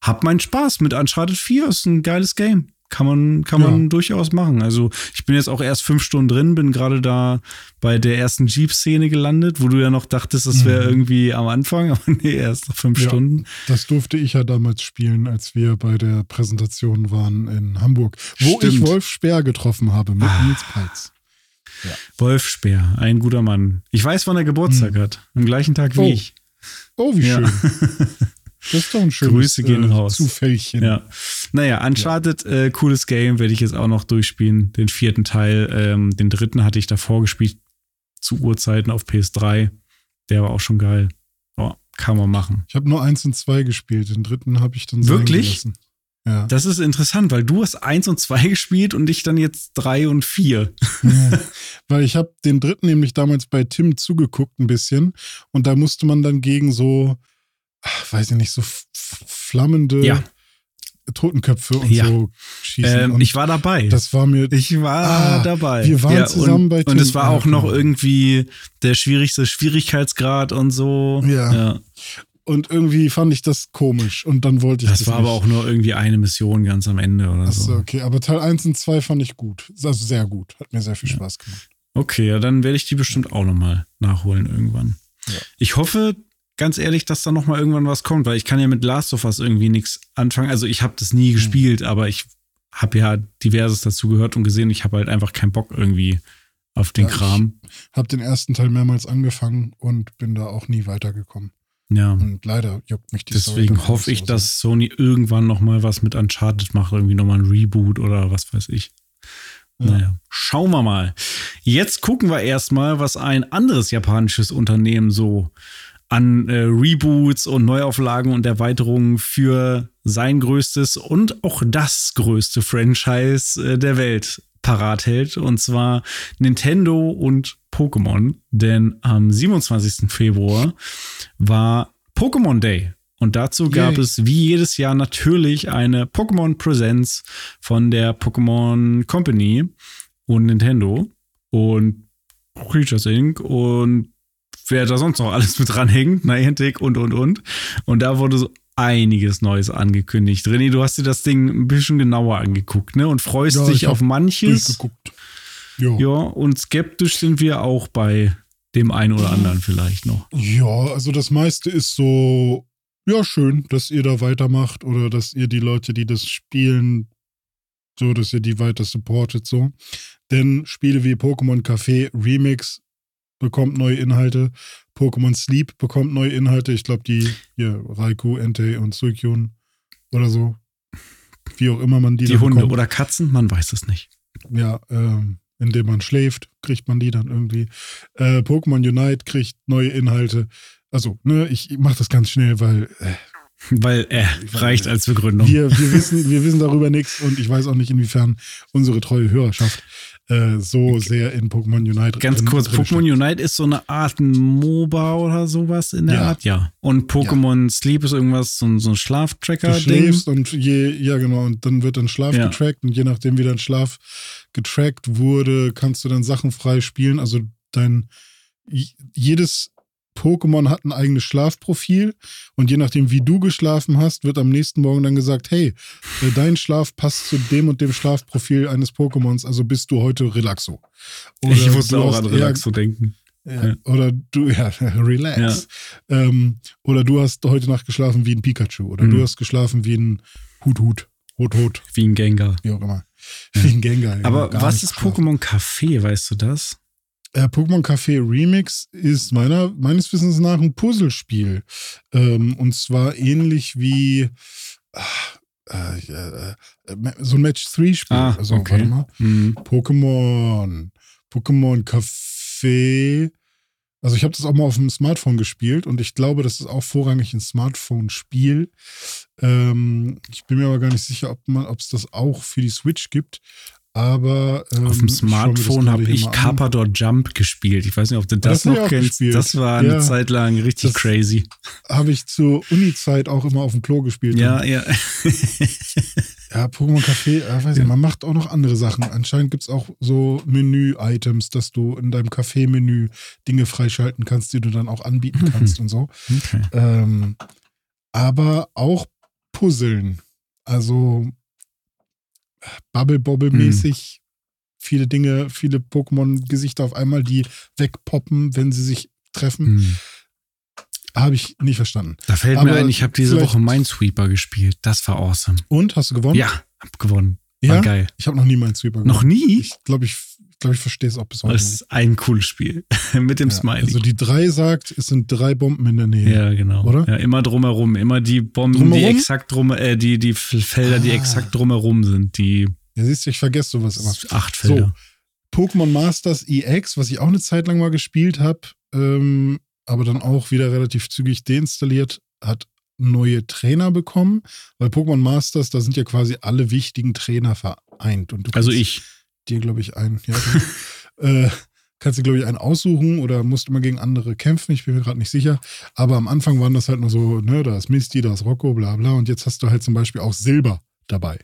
hab meinen Spaß mit Uncharted 4, ist ein geiles Game kann man, kann man ja. durchaus machen. Also ich bin jetzt auch erst fünf Stunden drin, bin gerade da bei der ersten Jeep-Szene gelandet, wo du ja noch dachtest, das wäre mhm. irgendwie am Anfang, aber nee, erst nach fünf ja, Stunden. Das durfte ich ja damals spielen, als wir bei der Präsentation waren in Hamburg, wo Stimmt. ich Wolf Speer getroffen habe mit ah. Nils Peitz. Ja. Wolf Speer, ein guter Mann. Ich weiß, wann er Geburtstag hm. hat. Am gleichen Tag wie oh. ich. Oh, wie schön. Das ist doch ein schönes Grüße gehen äh, raus. Zufällchen. Ja. Naja, Uncharted, ja. Äh, cooles Game, werde ich jetzt auch noch durchspielen. Den vierten Teil. Ähm, den dritten hatte ich davor gespielt, zu Urzeiten auf PS3. Der war auch schon geil. Oh, kann man machen. Ich habe nur eins und zwei gespielt. Den dritten habe ich dann Wirklich? Ja. Das ist interessant, weil du hast eins und zwei gespielt und ich dann jetzt drei und vier. Ja, weil ich habe den dritten nämlich damals bei Tim zugeguckt ein bisschen und da musste man dann gegen so ach, weiß ich nicht, so flammende ja. Totenköpfe und ja. so schießen. Ähm, und ich war dabei. Das war mir. Ich war ah, dabei. Wir waren ja, zusammen und, bei Tim. Und es war auch noch irgendwie der schwierigste Schwierigkeitsgrad und so. Ja. ja. Und irgendwie fand ich das komisch und dann wollte ich das. Das war nicht. aber auch nur irgendwie eine Mission ganz am Ende oder Achso, so. okay. Aber Teil 1 und 2 fand ich gut. Also sehr gut. Hat mir sehr viel Spaß gemacht. Okay, ja, dann werde ich die bestimmt auch nochmal nachholen irgendwann. Ich hoffe, ganz ehrlich, dass da noch mal irgendwann was kommt, weil ich kann ja mit Last of Us irgendwie nichts anfangen. Also ich habe das nie mhm. gespielt, aber ich habe ja diverses dazu gehört und gesehen. Ich habe halt einfach keinen Bock irgendwie auf den ja, Kram. Ich habe den ersten Teil mehrmals angefangen und bin da auch nie weitergekommen. Ja. Und leider juckt mich die Deswegen hoffe ich, so dass Sony irgendwann noch mal was mit Uncharted macht, irgendwie noch mal ein Reboot oder was weiß ich. Ja. Naja, schauen wir mal. Jetzt gucken wir erstmal, was ein anderes japanisches Unternehmen so an äh, Reboots und Neuauflagen und Erweiterungen für sein größtes und auch das größte Franchise äh, der Welt parat hält. Und zwar Nintendo und Pokémon. Denn am 27. Februar war Pokémon Day. Und dazu gab Yay. es wie jedes Jahr natürlich eine Pokémon Presents von der Pokémon Company und Nintendo und Creatures Inc. und wer da sonst noch alles mit dranhängt, Niantic und, und, und. Und da wurde so einiges Neues angekündigt. René, du hast dir das Ding ein bisschen genauer angeguckt, ne? Und freust ja, dich auf manches. Ja. ja, und skeptisch sind wir auch bei dem einen oder anderen vielleicht noch. Ja, also das meiste ist so, ja, schön, dass ihr da weitermacht oder dass ihr die Leute, die das spielen, so, dass ihr die weiter supportet, so. Denn Spiele wie Pokémon Café Remix bekommt neue Inhalte. Pokémon Sleep bekommt neue Inhalte. Ich glaube, die hier, Raikou, Entei und Suikyun oder so. Wie auch immer man die Die Hunde bekommt. oder Katzen, man weiß es nicht. Ja, ähm, indem man schläft, kriegt man die dann irgendwie. Äh, Pokémon Unite kriegt neue Inhalte. Also, ne, ich mache das ganz schnell, weil äh, Weil äh, reicht als Begründung. wir, wir, wissen, wir wissen darüber nichts und ich weiß auch nicht, inwiefern unsere treue Hörerschaft äh, so sehr in Pokémon Unite Ganz kurz, Pokémon. Unite ist so eine Art MOBA oder sowas in der Ja. Art, ja. Und Pokémon Sleep ist irgendwas, so, ein- so ein Du Schlaftracker-Ding. schläfst und je, ja genau, und dann wird dein Schlaf Ja. getrackt und je nachdem, wie dein Schlaf getrackt wurde, kannst du dann Sachen frei spielen. Also dein jedes Pokémon hat ein eigenes Schlafprofil und je nachdem, wie du geschlafen hast, wird am nächsten Morgen dann gesagt, hey, äh, dein Schlaf passt zu dem und dem Schlafprofil eines Pokémons, also bist du heute Relaxo. Oder Ich musste auch an eher- Relaxo denken. Ja, Ja. Oder du, ja, relax. Ähm, oder du hast heute Nacht geschlafen wie ein Pikachu. Oder Mhm. du hast geschlafen wie ein Hut-Hut. Hut-Hut, Wie ein Gengar. wie auch immer. Wie ein Gengar. Aber was ist. Pokémon Café, weißt du das? Äh, Pokémon Café Remix ist meiner, meines Wissens nach ein Puzzlespiel. Ähm, und zwar ähnlich wie ah, äh, äh, äh, so ein Match-3-Spiel. Ah, also, okay. warte mal. Hm. Pokémon. Pokémon Café. Also ich habe das auch mal auf dem Smartphone gespielt und ich glaube, das ist auch vorrangig ein Smartphone-Spiel. Ähm, ich bin mir aber gar nicht sicher, ob man, ob es das auch für die Switch gibt. Aber ähm, Auf dem das Smartphone habe ich. Carpador Jump gespielt. Ich weiß nicht, ob du das, das noch kennst. gespielt. Das war eine Ja. Zeit lang richtig crazy. Habe ich zur Uni-Zeit auch immer auf dem Klo gespielt. Ja, ja. ja Pokémon Café, äh, weiß Ja. nicht, man macht auch noch andere Sachen. Anscheinend gibt es auch so Menü-Items, dass du in deinem Café-Menü Dinge freischalten kannst, die du dann auch anbieten Mhm. kannst und so. okay. Ähm, aber auch Puzzeln. Also Bubble-Bobble-mäßig. Viele Dinge, viele Pokémon-Gesichter auf einmal, die wegpoppen, wenn sie sich treffen. Hm. Habe ich nicht verstanden. Da fällt Aber mir ein, ich habe diese Woche Minesweeper gespielt. Das war awesome. Und, hast du gewonnen? Ja, hab gewonnen. War ja? geil. Ich habe noch nie meinen Sweeper Noch gewonnen. nie? Ich glaube, ich, glaub, ich verstehe es auch bis heute Das ist ein cooles Spiel. Mit dem Ja, Smiley. Also die drei sagt, es sind drei Bomben in der Nähe. ja, genau. Oder? Ja, immer drumherum. Immer die Bomben, die Drumherum? exakt drum, äh, die, die Felder, die Ah. exakt drumherum sind. Die Ja, siehst du, ich vergesse sowas immer. acht Felder. Pokémon Masters EX, was ich auch eine Zeit lang mal gespielt habe, ähm, aber dann auch wieder relativ zügig deinstalliert, hat neue Trainer bekommen, weil Pokémon Masters, da sind ja quasi alle wichtigen Trainer vereint. Und du Also ich. Dir, glaube ich, einen, ja, du, äh, kannst dir, glaube ich, einen aussuchen oder musst immer gegen andere kämpfen, ich bin mir gerade nicht sicher. Aber am Anfang waren das halt nur so, ne, da ist Misty, da ist Rocco, bla bla. Und jetzt hast du halt zum Beispiel auch Silber dabei.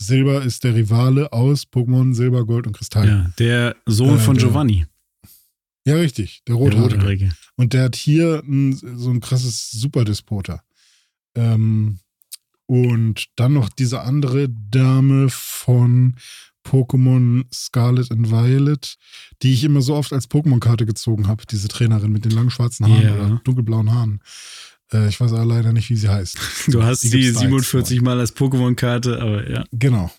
Silber ist der Rivale aus Pokémon Silber, Gold und Kristall. Ja, der Sohn Äh, von der Giovanni. Ja, richtig, der Der Rothaarige. Rothaarige. Und der hat hier ein, so ein krasses Superdespoter. Ähm, und dann noch diese andere Dame von Pokémon Scarlet and Violet, die ich immer so oft als Pokémon-Karte gezogen habe, diese Trainerin mit den langen schwarzen Haaren Ja. oder dunkelblauen Haaren. Äh, ich weiß aber leider nicht, wie sie heißt. Du hast Die jetzt 47 Mal als Pokémon-Karte, aber ja. Genau.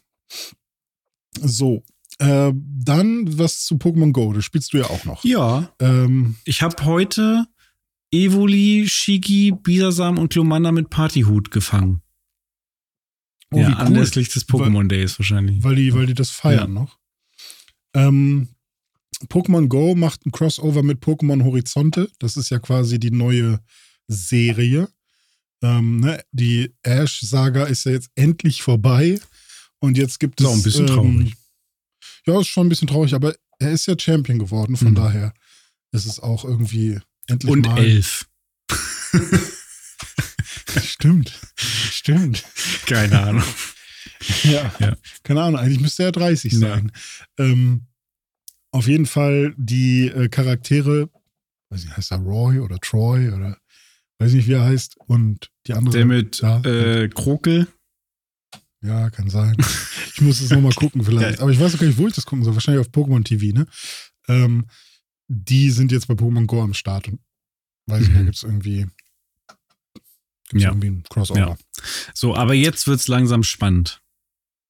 So. Äh, dann was zu Pokémon Go, das spielst du ja auch noch. Ja, Ähm, ich habe heute Evoli, Shigi, Bisasam und Glomanda mit Partyhut gefangen. Oh, ja, cool. anlässlich des Pokémon Days wahrscheinlich. weil die, weil die das feiern noch. Ähm, Pokémon Go macht ein Crossover mit Pokémon Horizonte. Das ist ja quasi die neue Serie. Ähm, ne? Die Ash-Saga ist ja jetzt endlich vorbei. Und jetzt gibt Ist es. auch ein bisschen ähm, traurig. Ja, ist schon ein bisschen traurig, aber er ist ja Champion geworden. Von Mhm. daher ist es auch irgendwie endlich Und mal. elf. Stimmt. Stimmt. Keine Ahnung. Ja. Ja. Keine Ahnung, eigentlich müsste er 30 Ja. sein. Ähm, auf jeden Fall die äh, Charaktere, weiß nicht, heißt er Roy oder Troy oder weiß nicht, wie er heißt. Und die andere. Der mit ja, äh, Krokel. ja, kann sein. Ich muss es nochmal gucken vielleicht. Ja. Aber ich weiß auch gar nicht, wo ich das gucken soll. Wahrscheinlich auf Pokémon TV, ne? Ähm, die sind jetzt bei Pokémon Go am Start. Und weiß ich nicht, da Mhm. gibt es irgendwie, gibt's Ja. irgendwie ein Crossover. Ja. So, aber jetzt wird's langsam spannend.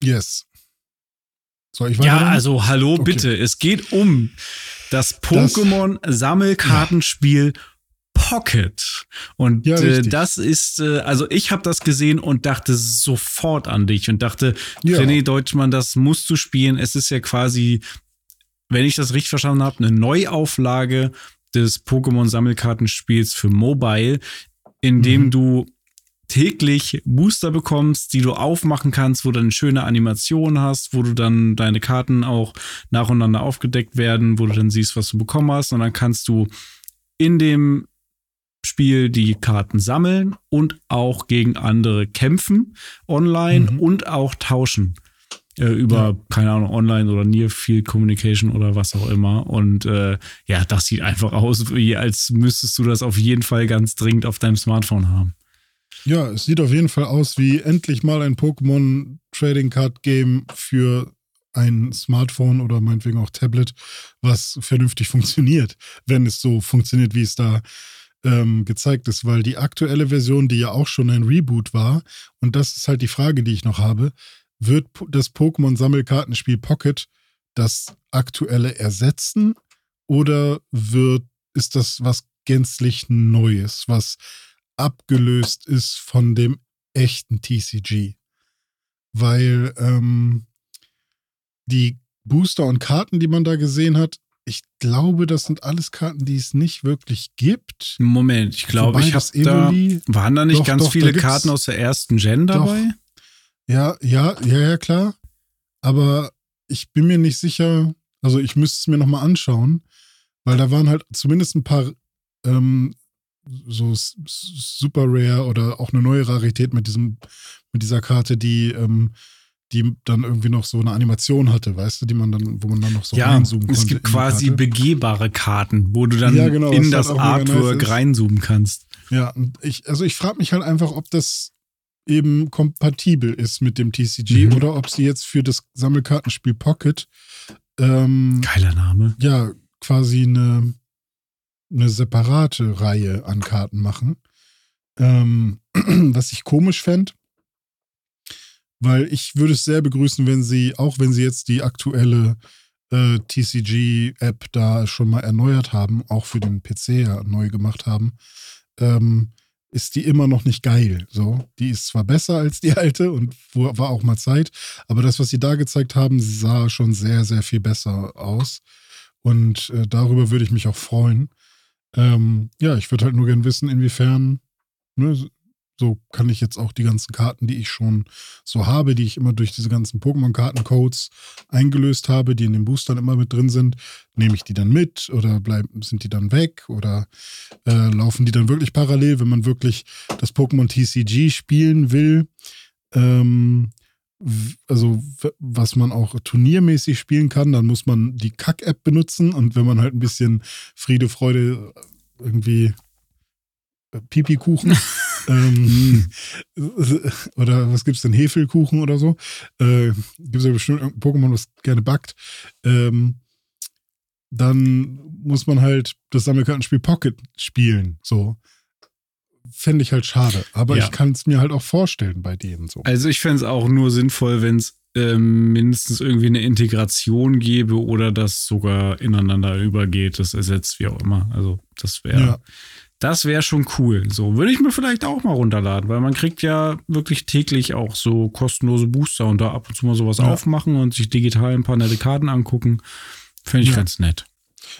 Yes. Soll ich Ja, weitermachen? also hallo, Okay. bitte. Es geht um das Pokémon-Sammelkartenspiel Pocket. Und Ja, äh, das ist, äh, also ich habe das gesehen und dachte sofort an dich und dachte, Ja. René Deutschmann, das musst du spielen. Es ist ja quasi, wenn ich das richtig verstanden habe, eine Neuauflage des Pokémon-Sammelkartenspiels für Mobile, in dem Mhm. du täglich Booster bekommst, die du aufmachen kannst, wo du eine schöne Animation hast, wo du dann deine Karten auch nacheinander aufgedeckt werden, wo du dann siehst, was du bekommen hast. Und dann kannst du in dem Spiel die Karten sammeln und auch gegen andere kämpfen online Mhm. und auch tauschen. Äh, über, Ja. keine Ahnung, online oder Near Field Communication oder was auch immer. Und äh, ja, das sieht einfach aus, wie als müsstest du das auf jeden Fall ganz dringend auf deinem Smartphone haben. Ja, es sieht auf jeden Fall aus wie endlich mal ein Pokémon Trading Card Game für ein Smartphone oder meinetwegen auch Tablet, was vernünftig funktioniert, wenn es so funktioniert, wie es da ähm, gezeigt ist, weil die aktuelle Version, die ja auch schon ein Reboot war, und das ist halt die Frage, die ich noch habe, wird das Pokémon-Sammelkartenspiel Pocket das aktuelle ersetzen oder wird, ist das was gänzlich Neues, was abgelöst ist von dem echten TCG? Weil ähm, die Booster und Karten, die man da gesehen hat, ich glaube, das sind alles Karten, die es nicht wirklich gibt. Moment, ich glaube, ich habe da. Waren da nicht Doch, ganz doch, viele Karten aus der ersten Gen Doch. Ja, ja, ja, ja, klar. Aber ich bin mir nicht sicher, also ich müsste es mir nochmal anschauen, weil da waren halt zumindest ein paar ähm, so super rare oder auch eine neue Rarität mit diesem, mit dieser Karte, die, ähm, die dann irgendwie noch so eine Animation hatte, weißt du, die man dann, wo man dann noch so ja, reinzoomen konnte. es gibt quasi begehbare Karten, wo du dann Ja, genau, in was das halt nice Artwork reinzoomen kannst. Ja, ich, also ich frage mich halt einfach, ob das eben kompatibel ist mit dem TCG Mhm. oder ob sie jetzt für das Sammelkartenspiel Pocket ähm, Geiler Name. ja quasi eine, eine separate Reihe an Karten machen. Ähm, was ich komisch fände, weil ich würde es sehr begrüßen, wenn sie, auch wenn sie jetzt die aktuelle äh, TCG-App da schon mal erneuert haben, auch für den PC ja neu gemacht haben, ähm, ist die immer noch nicht geil. So, die ist zwar besser als die alte und war auch mal Zeit, aber das, was sie da gezeigt haben, sah schon sehr, sehr viel besser aus. Und äh, darüber würde ich mich auch freuen. Ähm, ja, ich würde halt nur gern wissen, inwiefern, ne, so kann ich jetzt auch die ganzen Karten, die ich schon so habe, die ich immer durch diese ganzen Pokémon-Karten-Codes eingelöst habe, die in den Boostern immer mit drin sind, nehme ich die dann mit oder bleiben, sind die dann weg oder äh, laufen die dann wirklich parallel, wenn man wirklich das Pokémon TCG spielen will? Ähm, also was man auch turniermäßig spielen kann, dann muss man die Kack-App benutzen und wenn man halt ein bisschen Friede, Freude irgendwie äh, Pipi-Kuchen ähm, oder was gibt's denn, Hefelkuchen oder so, äh, gibt's ja bestimmt irgendein Pokémon, was gerne backt, ähm, dann muss man halt das Sammelkartenspiel Pocket spielen, so. Fände ich halt schade, aber Ja. ich kann es mir halt auch vorstellen bei denen so. Also ich fände es auch nur sinnvoll, wenn es ähm, mindestens irgendwie eine Integration gäbe oder das sogar ineinander übergeht, das ersetzt, wie auch immer. Also das wäre Ja. Das wäre schon cool. So würde ich mir vielleicht auch mal runterladen, weil man kriegt ja wirklich täglich auch so kostenlose Booster und da ab und zu mal sowas Ja. aufmachen und sich digital ein paar nette Karten angucken. Fände ich Ja. ganz nett.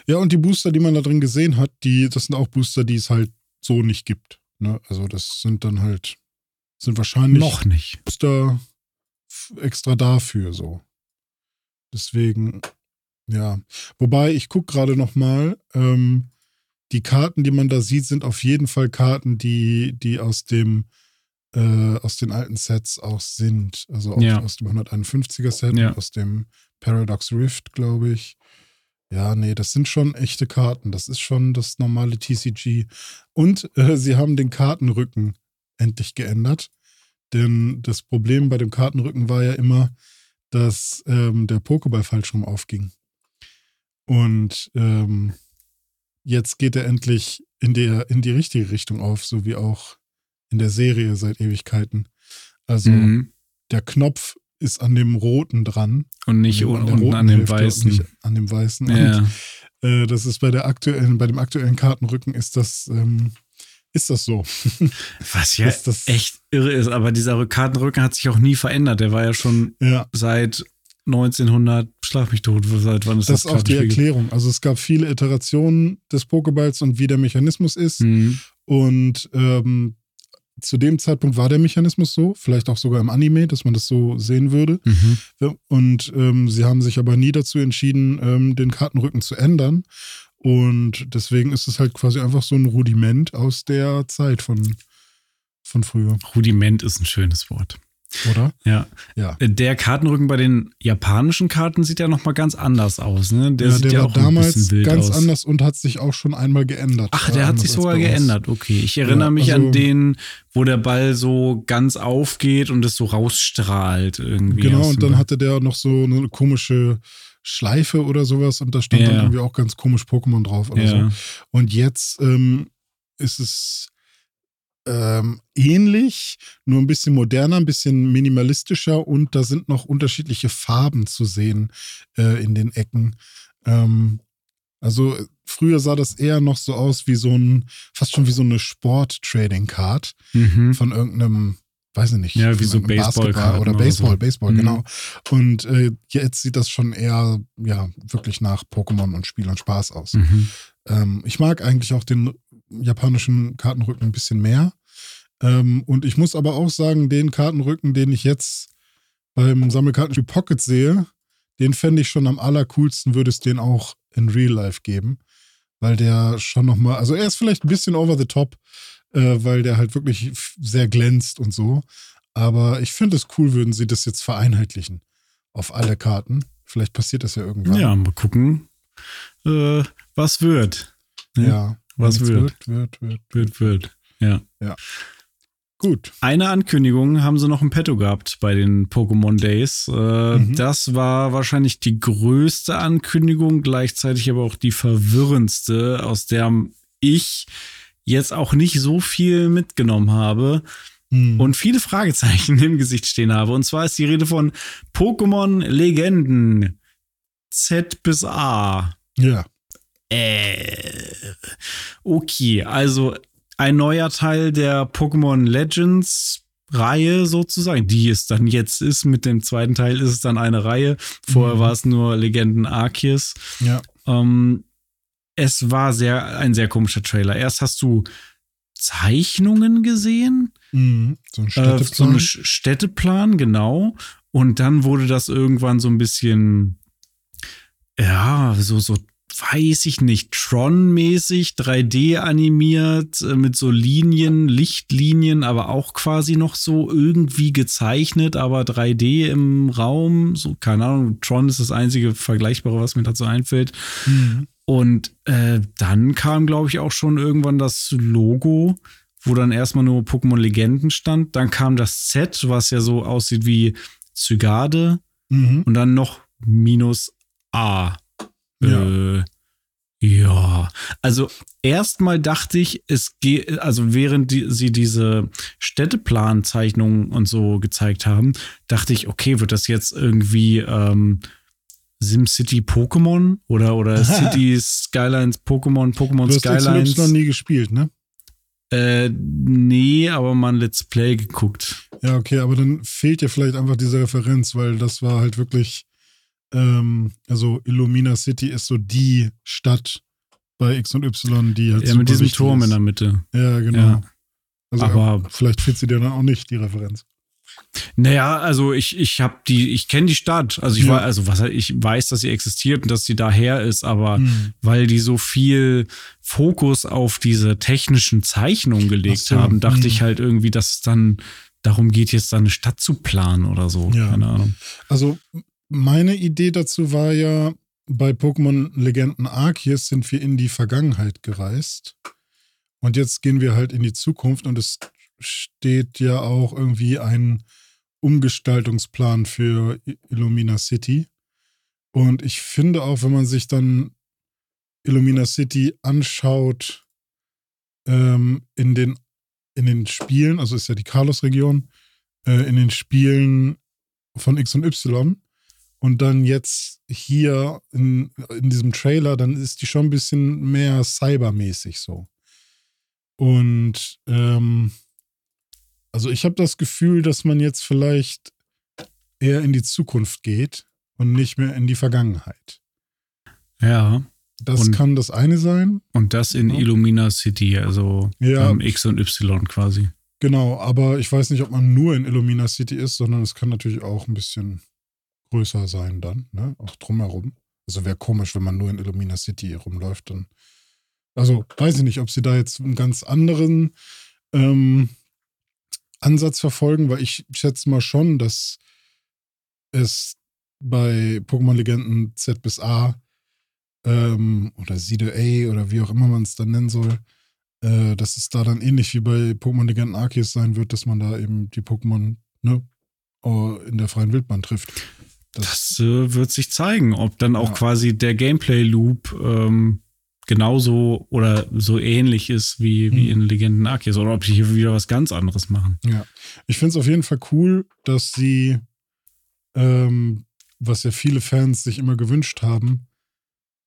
Ja, und die Booster, die man da drin gesehen hat, die, das sind auch Booster, die es halt so nicht gibt. Ne? Also das sind dann halt, sind wahrscheinlich Noch nicht. Booster extra dafür so. Deswegen, ja. Wobei, ich gucke gerade noch mal, ähm, die Karten, die man da sieht, sind auf jeden Fall Karten, die, die aus dem äh, aus den alten Sets auch sind. Also auch Ja. aus dem 151er Set Ja. und aus dem Paradox Rift, glaube ich. Ja, nee, das sind schon echte Karten. Das ist schon das normale TCG. Und äh, sie haben den Kartenrücken endlich geändert. Denn das Problem bei dem Kartenrücken war ja immer, dass ähm, der Pokéball falsch rum aufging. Und ähm, jetzt geht er endlich in, der, in die richtige Richtung auf, so wie auch in der Serie seit Ewigkeiten. Also Mhm. der Knopf ist an dem roten dran. Und nicht an der unten an dem Hälfte und weißen. Nicht an dem weißen. Und Ja. Äh, das ist bei der aktuellen, bei dem aktuellen Kartenrücken ist das, ähm, ist das so. Was ja das echt irre ist, aber dieser Kartenrücken hat sich auch nie verändert. Der war ja schon ja. seit 1900, schlag mich tot, seit wann ist das? Das ist auch die Erklärung. Also es gab viele Iterationen des Pokeballs und wie der Mechanismus ist. Mhm. Und ähm, zu dem Zeitpunkt war der Mechanismus so, vielleicht auch sogar im Anime, dass man das so sehen würde. Mhm. Und ähm, sie haben sich aber nie dazu entschieden, ähm, den Kartenrücken zu ändern. Und deswegen ist es halt quasi einfach so ein Rudiment aus der Zeit von, von früher. Rudiment ist ein schönes Wort. Oder? Ja. ja. Der Kartenrücken bei den japanischen Karten sieht ja nochmal ganz anders aus. Ne? Der ja, sieht der ja war auch damals ganz aus. anders und hat sich auch schon einmal geändert. Ach, der hat sich sogar geändert. Okay. Ich erinnere ja, mich also, an den, wo der Ball so ganz aufgeht und es so rausstrahlt irgendwie. Genau, und dann hatte der noch so eine komische Schleife oder sowas und da stand ja. dann irgendwie auch ganz komisch Pokémon drauf oder so. Und jetzt ähm, ist es ähm, ähnlich, nur ein bisschen moderner, ein bisschen minimalistischer und da sind noch unterschiedliche Farben zu sehen äh, in den Ecken. Ähm, also früher sah das eher noch so aus wie so ein, fast schon wie so eine Sport-Trading-Card mhm. von irgendeinem, weiß ich nicht, ja, wie so Baseball oder Baseball, so. Baseball, mhm. genau. Und äh, jetzt sieht das schon eher, ja, wirklich nach Pokémon und Spiel und Spaß aus. Mhm. Ähm, ich mag eigentlich auch den japanischen Kartenrücken ein bisschen mehr. Ähm, und ich muss aber auch sagen, den Kartenrücken, den ich jetzt beim Sammelkartenspiel Pocket sehe, den fände ich schon am allercoolsten, würde es den auch in Real Life geben. Weil der schon nochmal, also er ist vielleicht ein bisschen over the top, äh, weil der halt wirklich sehr glänzt und so. Aber ich finde es cool, würden sie das jetzt vereinheitlichen auf alle Karten. Vielleicht passiert das ja irgendwann. Ja, mal gucken, äh, was wird. Ja, ja was wird. Wird, wird, wird. Wird, wird. Ja. Ja. Gut. Eine Ankündigung haben sie noch im Petto gehabt bei den Pokémon Days. Äh, mhm. Das war wahrscheinlich die größte Ankündigung, gleichzeitig aber auch die verwirrendste, aus der ich jetzt auch nicht so viel mitgenommen habe mhm. und viele Fragezeichen im Gesicht stehen habe. Und zwar ist die Rede von Pokémon Legenden Z bis A. Ja. Äh, okay, also ein neuer Teil der Pokémon Legends Reihe sozusagen, die es dann jetzt ist. Mit dem zweiten Teil ist es dann eine Reihe. Vorher mhm. war es nur Legenden Arceus. Ja. Ähm, es war sehr, ein sehr komischer Trailer. Erst hast du Zeichnungen gesehen. Mhm. So ein Städteplan. Äh, so ein Städteplan, genau. Und dann wurde das irgendwann so ein bisschen, ja, so, so weiß ich nicht, Tron-mäßig, 3D animiert, äh, mit so Linien, Lichtlinien, aber auch quasi noch so irgendwie gezeichnet, aber 3D im Raum, so, keine Ahnung, Tron ist das einzige Vergleichbare, was mir dazu einfällt. Mhm. Und äh, dann kam, glaube ich, auch schon irgendwann das Logo, wo dann erstmal nur Pokémon Legenden stand. Dann kam das Set, was ja so aussieht wie Zygarde. Mhm. Und dann noch minus A. Ja. Äh, ja, also erstmal dachte ich, es geht, also während die, sie diese Städteplanzeichnungen und so gezeigt haben, dachte ich, okay, wird das jetzt irgendwie ähm, SimCity Pokémon oder, oder City Skylines Pokémon, Pokémon du hast Skylines? noch nie gespielt, ne? Äh, nee, aber mal ein Let's Play geguckt. Ja, okay, aber dann fehlt dir vielleicht einfach diese Referenz, weil das war halt wirklich ähm, also Illumina City ist so die Stadt bei X und Y, die halt Ja, mit diesem Turm ist. in der Mitte. Ja, genau. Ja. Also aber vielleicht fehlt sie dir dann auch nicht, die Referenz. Naja, also ich, ich habe die, ich kenne die Stadt. Also ich ja. war, also was ich weiß, dass sie existiert und dass sie daher ist, aber mhm. weil die so viel Fokus auf diese technischen Zeichnungen gelegt so. haben, dachte mhm. ich halt irgendwie, dass es dann darum geht, jetzt da eine Stadt zu planen oder so. Ja. Keine Ahnung. Also meine Idee dazu war ja, bei Pokémon Legenden Arceus sind wir in die Vergangenheit gereist. Und jetzt gehen wir halt in die Zukunft und es steht ja auch irgendwie ein Umgestaltungsplan für Illumina City. Und ich finde auch, wenn man sich dann Illumina City anschaut ähm, in, den, in den Spielen, also ist ja die Carlos-Region, äh, in den Spielen von X und Y, Und dann jetzt hier in, in diesem Trailer, dann ist die schon ein bisschen mehr cybermäßig so. Und ähm, also ich habe das Gefühl, dass man jetzt vielleicht eher in die Zukunft geht und nicht mehr in die Vergangenheit. Ja. Das Und- kann das eine sein. Und das in Ja. Illumina City, also Ja. ähm, X und Y quasi. Genau, aber ich weiß nicht, ob man nur in Illumina City ist, sondern es kann natürlich auch ein bisschen größer sein dann, ne? Auch drumherum. Also wäre komisch, wenn man nur in Illumina City rumläuft, dann. Also weiß ich nicht, ob sie da jetzt einen ganz anderen ähm, Ansatz verfolgen, weil ich schätze mal schon, dass es bei Pokémon Legenden Z bis A ähm, oder Siede A oder wie auch immer man es dann nennen soll, äh, dass es da dann ähnlich wie bei Pokémon Legenden Arceus sein wird, dass man da eben die Pokémon ne, oh, in der freien Wildbahn trifft. Das, Das äh, wird sich zeigen, ob dann auch Ja. quasi der Gameplay-Loop ähm, genauso oder so ähnlich ist wie, wie Hm. in Legenden Arceus oder ob die hier wieder was ganz anderes machen. ja. Ich finde es auf jeden Fall cool, dass sie, ähm, was ja viele Fans sich immer gewünscht haben,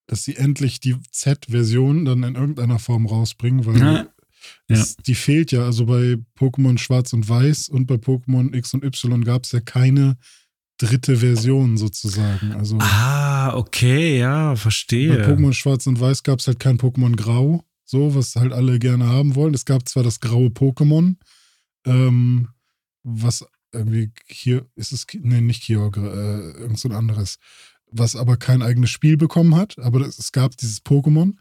dass sie endlich die Z-Version dann in irgendeiner Form rausbringen, weil Ja. es, die fehlt ja. Also bei Pokémon Schwarz und Weiß und bei Pokémon X und Y gab es ja keine dritte Version sozusagen. Also Ah, okay, ja, bei verstehe. Pokémon Schwarz und Weiß gab es halt kein Pokémon Grau, so, was halt alle gerne haben wollen. Es gab zwar das graue Pokémon, ähm, was irgendwie hier, ist es, nee, nicht Kyogre, äh, irgend so ein anderes, was aber kein eigenes Spiel bekommen hat, aber das, es gab dieses Pokémon.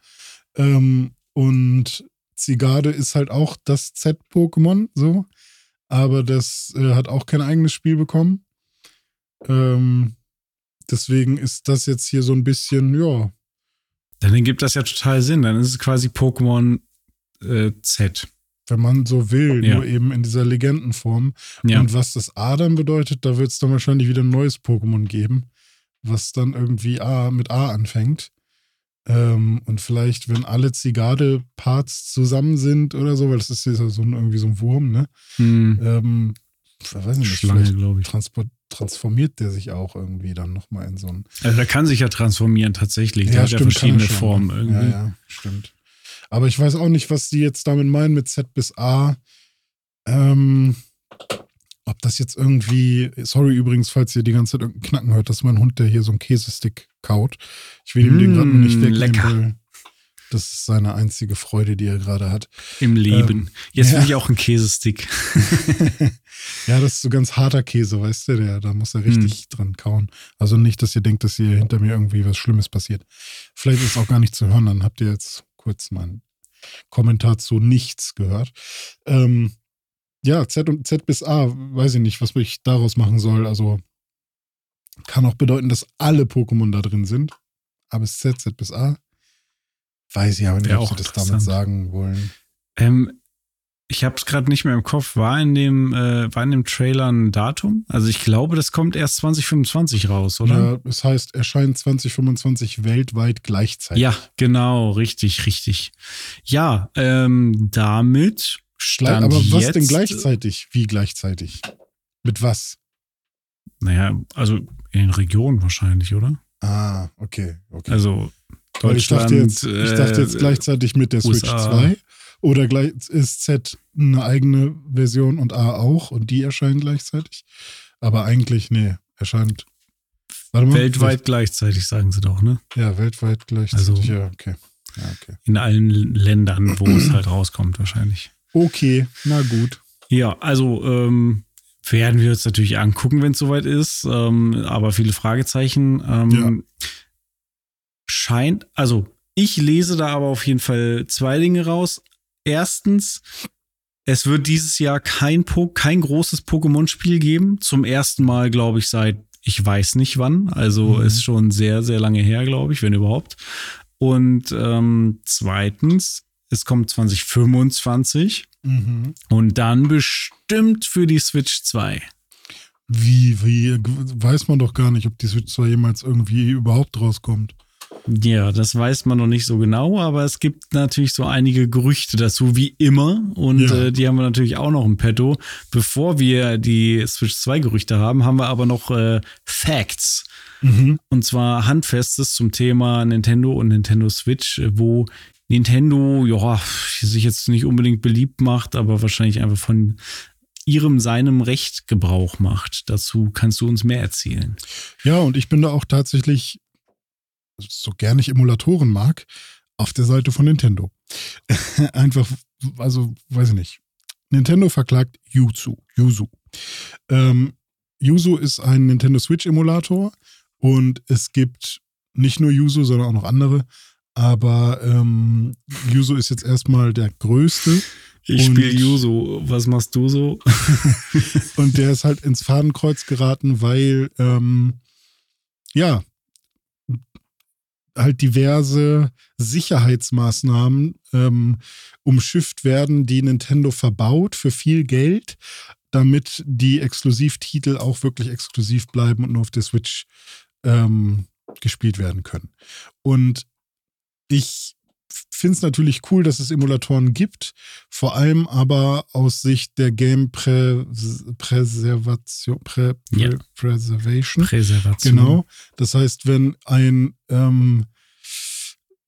Ähm, und Zigarde ist halt auch das Z-Pokémon, so, aber das äh, hat auch kein eigenes Spiel bekommen. Ähm, deswegen ist das jetzt hier so ein bisschen, ja, Dann gibt das ja total Sinn. Dann ist es quasi Pokémon äh, Z. wenn man so will, Ja. nur eben in dieser Legendenform. Ja. Und was das A dann bedeutet, da wird es dann wahrscheinlich wieder ein neues Pokémon geben, was dann irgendwie A mit A anfängt. Ähm, und vielleicht, wenn alle Zigarde-Parts zusammen sind oder so, weil das ist ja so ein, irgendwie so ein Wurm, ne? Hm. Ähm, ich weiß nicht, Schlange, vielleicht glaube ich. transport, transformiert der sich auch irgendwie dann nochmal in so ein. Also der kann sich ja transformieren tatsächlich. Der hat ja er verschiedene. Formen irgendwie. Ja, ja, stimmt. Aber ich weiß auch nicht, was die jetzt damit meinen mit Z bis A. Ähm, ob das jetzt irgendwie, sorry übrigens, falls ihr die ganze Zeit irgendein Knacken hört, das ist mein Hund, der hier so einen Käsestick kaut. Ich will ihm den gerade nicht Mm, wegnehmen, lecker. Das ist seine einzige Freude, die er gerade hat. Im Leben. Ähm, Jetzt ja. will ich auch einen Käsestick. ja, das ist so ganz harter Käse, weißt du, der, da muss er richtig dran kauen. Also nicht, dass ihr denkt, dass hier hinter mir irgendwie was Schlimmes passiert. Vielleicht ist es auch gar nicht zu hören, dann habt ihr jetzt kurz meinen Kommentar zu nichts gehört. Ähm, ja, Z und Z bis A, weiß ich nicht, was ich daraus machen soll. Also kann auch bedeuten, dass alle Pokémon da drin sind. A bis Z, Z bis A. Weiß ich aber nicht, ob auch sie das damit sagen wollen. Ähm, ich habe es gerade nicht mehr im Kopf. War in dem äh, war in dem Trailer ein Datum? Also ich glaube, das kommt erst 2025 raus, oder? Ja, es heißt, erscheint 2025 weltweit gleichzeitig. Ja, genau, richtig, richtig. Ja, ähm, damit stand aber was jetzt, denn gleichzeitig? Wie gleichzeitig? Mit was? Naja, also in Regionen wahrscheinlich, oder? Ah, okay, okay. Also Weil ich Deutschland. dachte jetzt, ich dachte jetzt äh, gleichzeitig mit der Switch USA. 2 oder gleich ist Z eine eigene Version und A auch und die erscheinen gleichzeitig. Aber eigentlich, nee, erscheint. Mal. weltweit gleichzeitig, sagen sie doch, ne? vielleicht- Ja, weltweit gleichzeitig. Also- ja, okay. Ja, okay. In allen Ländern, wo es halt rauskommt, wahrscheinlich. Okay, na gut. Ja, also ähm, werden wir uns natürlich angucken, wenn es soweit ist. Ähm, aber viele Fragezeichen. Ähm, Scheint, also ich lese da aber auf jeden Fall zwei Dinge raus. Erstens, es wird dieses Jahr kein, po kein großes Pokémon-Spiel geben. Zum ersten Mal, glaube ich, seit ich weiß nicht wann. Also Mhm. ist schon sehr, sehr lange her, glaube ich, wenn überhaupt. Und ähm, zweitens, es kommt 2025 Mhm. und dann bestimmt für die Switch 2. Wie, wie, weiß man doch gar nicht, ob die Switch 2 jemals irgendwie überhaupt rauskommt. Ja, das weiß man noch nicht so genau, aber es gibt natürlich so einige Gerüchte dazu, wie immer. Und Ja. äh, die haben wir natürlich auch noch im Petto. Bevor wir die Switch 2 Gerüchte haben, haben wir aber noch äh, Facts. Mhm. Und zwar handfestes zum Thema Nintendo und Nintendo Switch, wo Nintendo, ja, sich jetzt nicht unbedingt beliebt macht, aber wahrscheinlich einfach von ihrem, seinem Recht Gebrauch macht. Dazu kannst du uns mehr erzählen. Ja, und ich bin da auch tatsächlich, so gern ich Emulatoren mag, auf der Seite von Nintendo. einfach, also, weiß ich nicht. Nintendo verklagt Yuzu. Yuzu. Ähm, Yuzu ist ein Nintendo Switch Emulator und es gibt nicht nur Yuzu, sondern auch noch andere. Aber ähm, Yuzu ist jetzt erstmal der größte. Ich spiele Yuzu. Was machst du so? und der ist halt ins Fadenkreuz geraten, weil ähm, ja halt diverse Sicherheitsmaßnahmen ähm, umschifft werden, die Nintendo verbaut für viel Geld, damit die Exklusivtitel auch wirklich exklusiv bleiben und nur auf der Switch ähm, gespielt werden können. Und ich finde es natürlich cool, dass es Emulatoren gibt, vor allem aber aus Sicht der Game Prä Präservation, Prä ja. Preservation. Präservation. Genau. Das heißt, wenn ein ähm,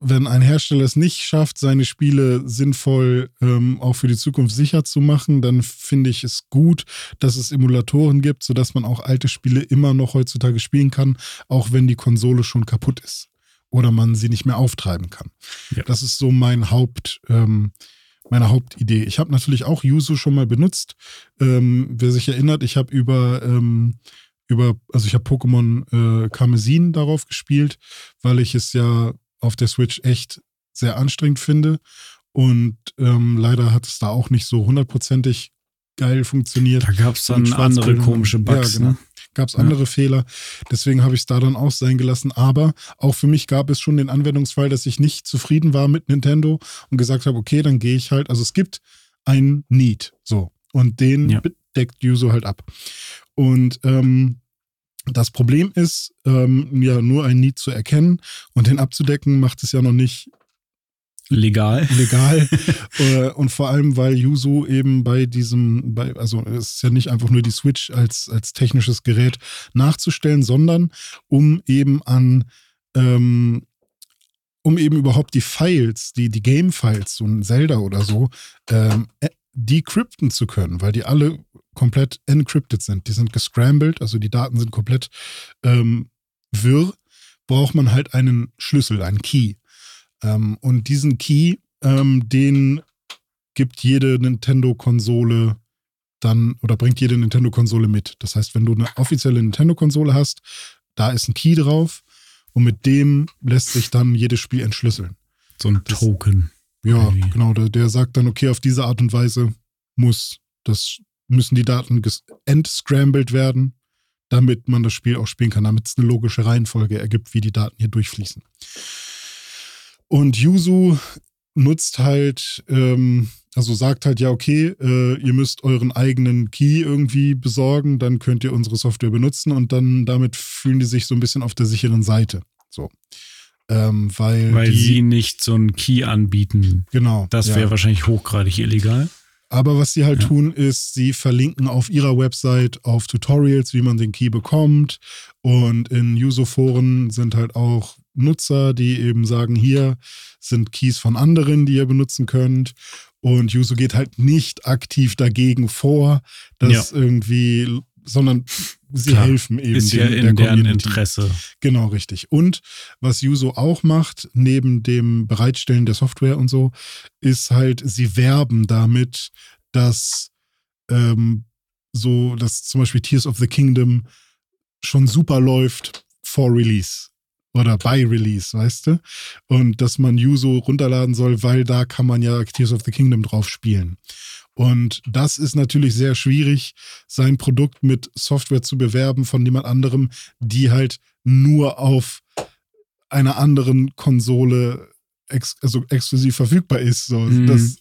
wenn ein Hersteller es nicht schafft, seine Spiele sinnvoll ähm, auch für die Zukunft sicher zu machen, dann finde ich es gut, dass es Emulatoren gibt, sodass man auch alte Spiele immer noch heutzutage spielen kann, auch wenn die Konsole schon kaputt ist oder man sie nicht mehr auftreiben kann. Ja. Das ist so mein Haupt, ähm, meine Hauptidee. Ich habe natürlich auch Yuzu schon mal benutzt. Ähm, wer sich erinnert, ich habe über ähm, über, also ich habe Pokémon äh, Karmesin darauf gespielt, weil ich es ja auf der Switch echt sehr anstrengend finde. Und ähm, leider hat es da auch nicht so hundertprozentig geil funktioniert. Da gab es dann andere komische Bugs. Ja, genau. Ne? Gab es andere ja. Fehler. Deswegen habe ich es da dann auch sein gelassen. Aber auch für mich gab es schon den Anwendungsfall, dass ich nicht zufrieden war mit Nintendo und gesagt habe, okay, dann gehe ich halt. Also es gibt ein Need. So. Und den ja. deckt Yuzo halt ab. Und ähm, das Problem ist, ähm, ja, nur ein Need zu erkennen und den abzudecken, macht es ja noch nicht legal. Legal. Äh, und vor allem, weil Yuzu eben bei diesem, bei, also es ist ja nicht einfach nur die Switch als, als technisches Gerät nachzustellen, sondern um eben an, ähm, um eben überhaupt die Files, die, die Game-Files, so ein Zelda oder so, ähm, äh, decrypten zu können, weil die alle komplett encrypted sind. Die sind gescrambled, also die Daten sind komplett ähm, wirr, braucht man halt einen Schlüssel, einen Key. Ähm, und diesen Key, ähm, den gibt jede Nintendo-Konsole dann oder bringt jede Nintendo-Konsole mit. Das heißt, wenn du eine offizielle Nintendo-Konsole hast, da ist ein Key drauf und mit dem lässt sich dann jedes Spiel entschlüsseln. So ein das, Token. Ja, irgendwie. genau. Der, der sagt dann, okay, auf diese Art und Weise muss das müssen die Daten entscrambled werden, damit man das Spiel auch spielen kann, damit es eine logische Reihenfolge ergibt, wie die Daten hier durchfließen. Und Yuzu nutzt halt, ähm, also sagt halt, ja, okay, äh, ihr müsst euren eigenen Key irgendwie besorgen, dann könnt ihr unsere Software benutzen und dann damit fühlen die sich so ein bisschen auf der sicheren Seite. So. Ähm, weil weil die, sie nicht so einen Key anbieten. Genau. Das wäre ja. wahrscheinlich hochgradig illegal. Aber was sie halt ja. tun, ist, sie verlinken auf ihrer Website auf Tutorials, wie man den Key bekommt. Und in User-Foren sind halt auch Nutzer, die eben sagen, hier sind Keys von anderen, die ihr benutzen könnt. Und Yuzu geht halt nicht aktiv dagegen vor, dass ja. irgendwie sondern sie Klar, helfen eben ist ja in deren Interesse. Genau, richtig. Und was Yuso auch macht, neben dem Bereitstellen der Software und so, ist halt, sie werben damit, dass ähm, so, dass zum Beispiel Tears of the Kingdom schon super läuft vor Release oder bei Release, weißt du? Und dass man Yuso runterladen soll, weil da kann man ja Tears of the Kingdom drauf spielen. Und das ist natürlich sehr schwierig, sein Produkt mit Software zu bewerben von jemand anderem, die halt nur auf einer anderen Konsole ex also exklusiv verfügbar ist. So, mhm. das,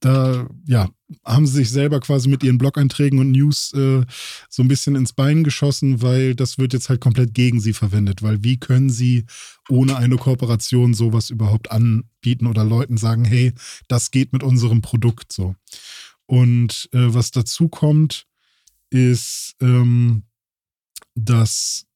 da ja, haben sie sich selber quasi mit ihren Blog-Einträgen und News äh, so ein bisschen ins Bein geschossen, weil das wird jetzt halt komplett gegen sie verwendet. Weil wie können sie ohne eine Kooperation sowas überhaupt anbieten oder Leuten sagen, hey, das geht mit unserem Produkt so. Und äh, was dazu kommt, ist, ähm, dass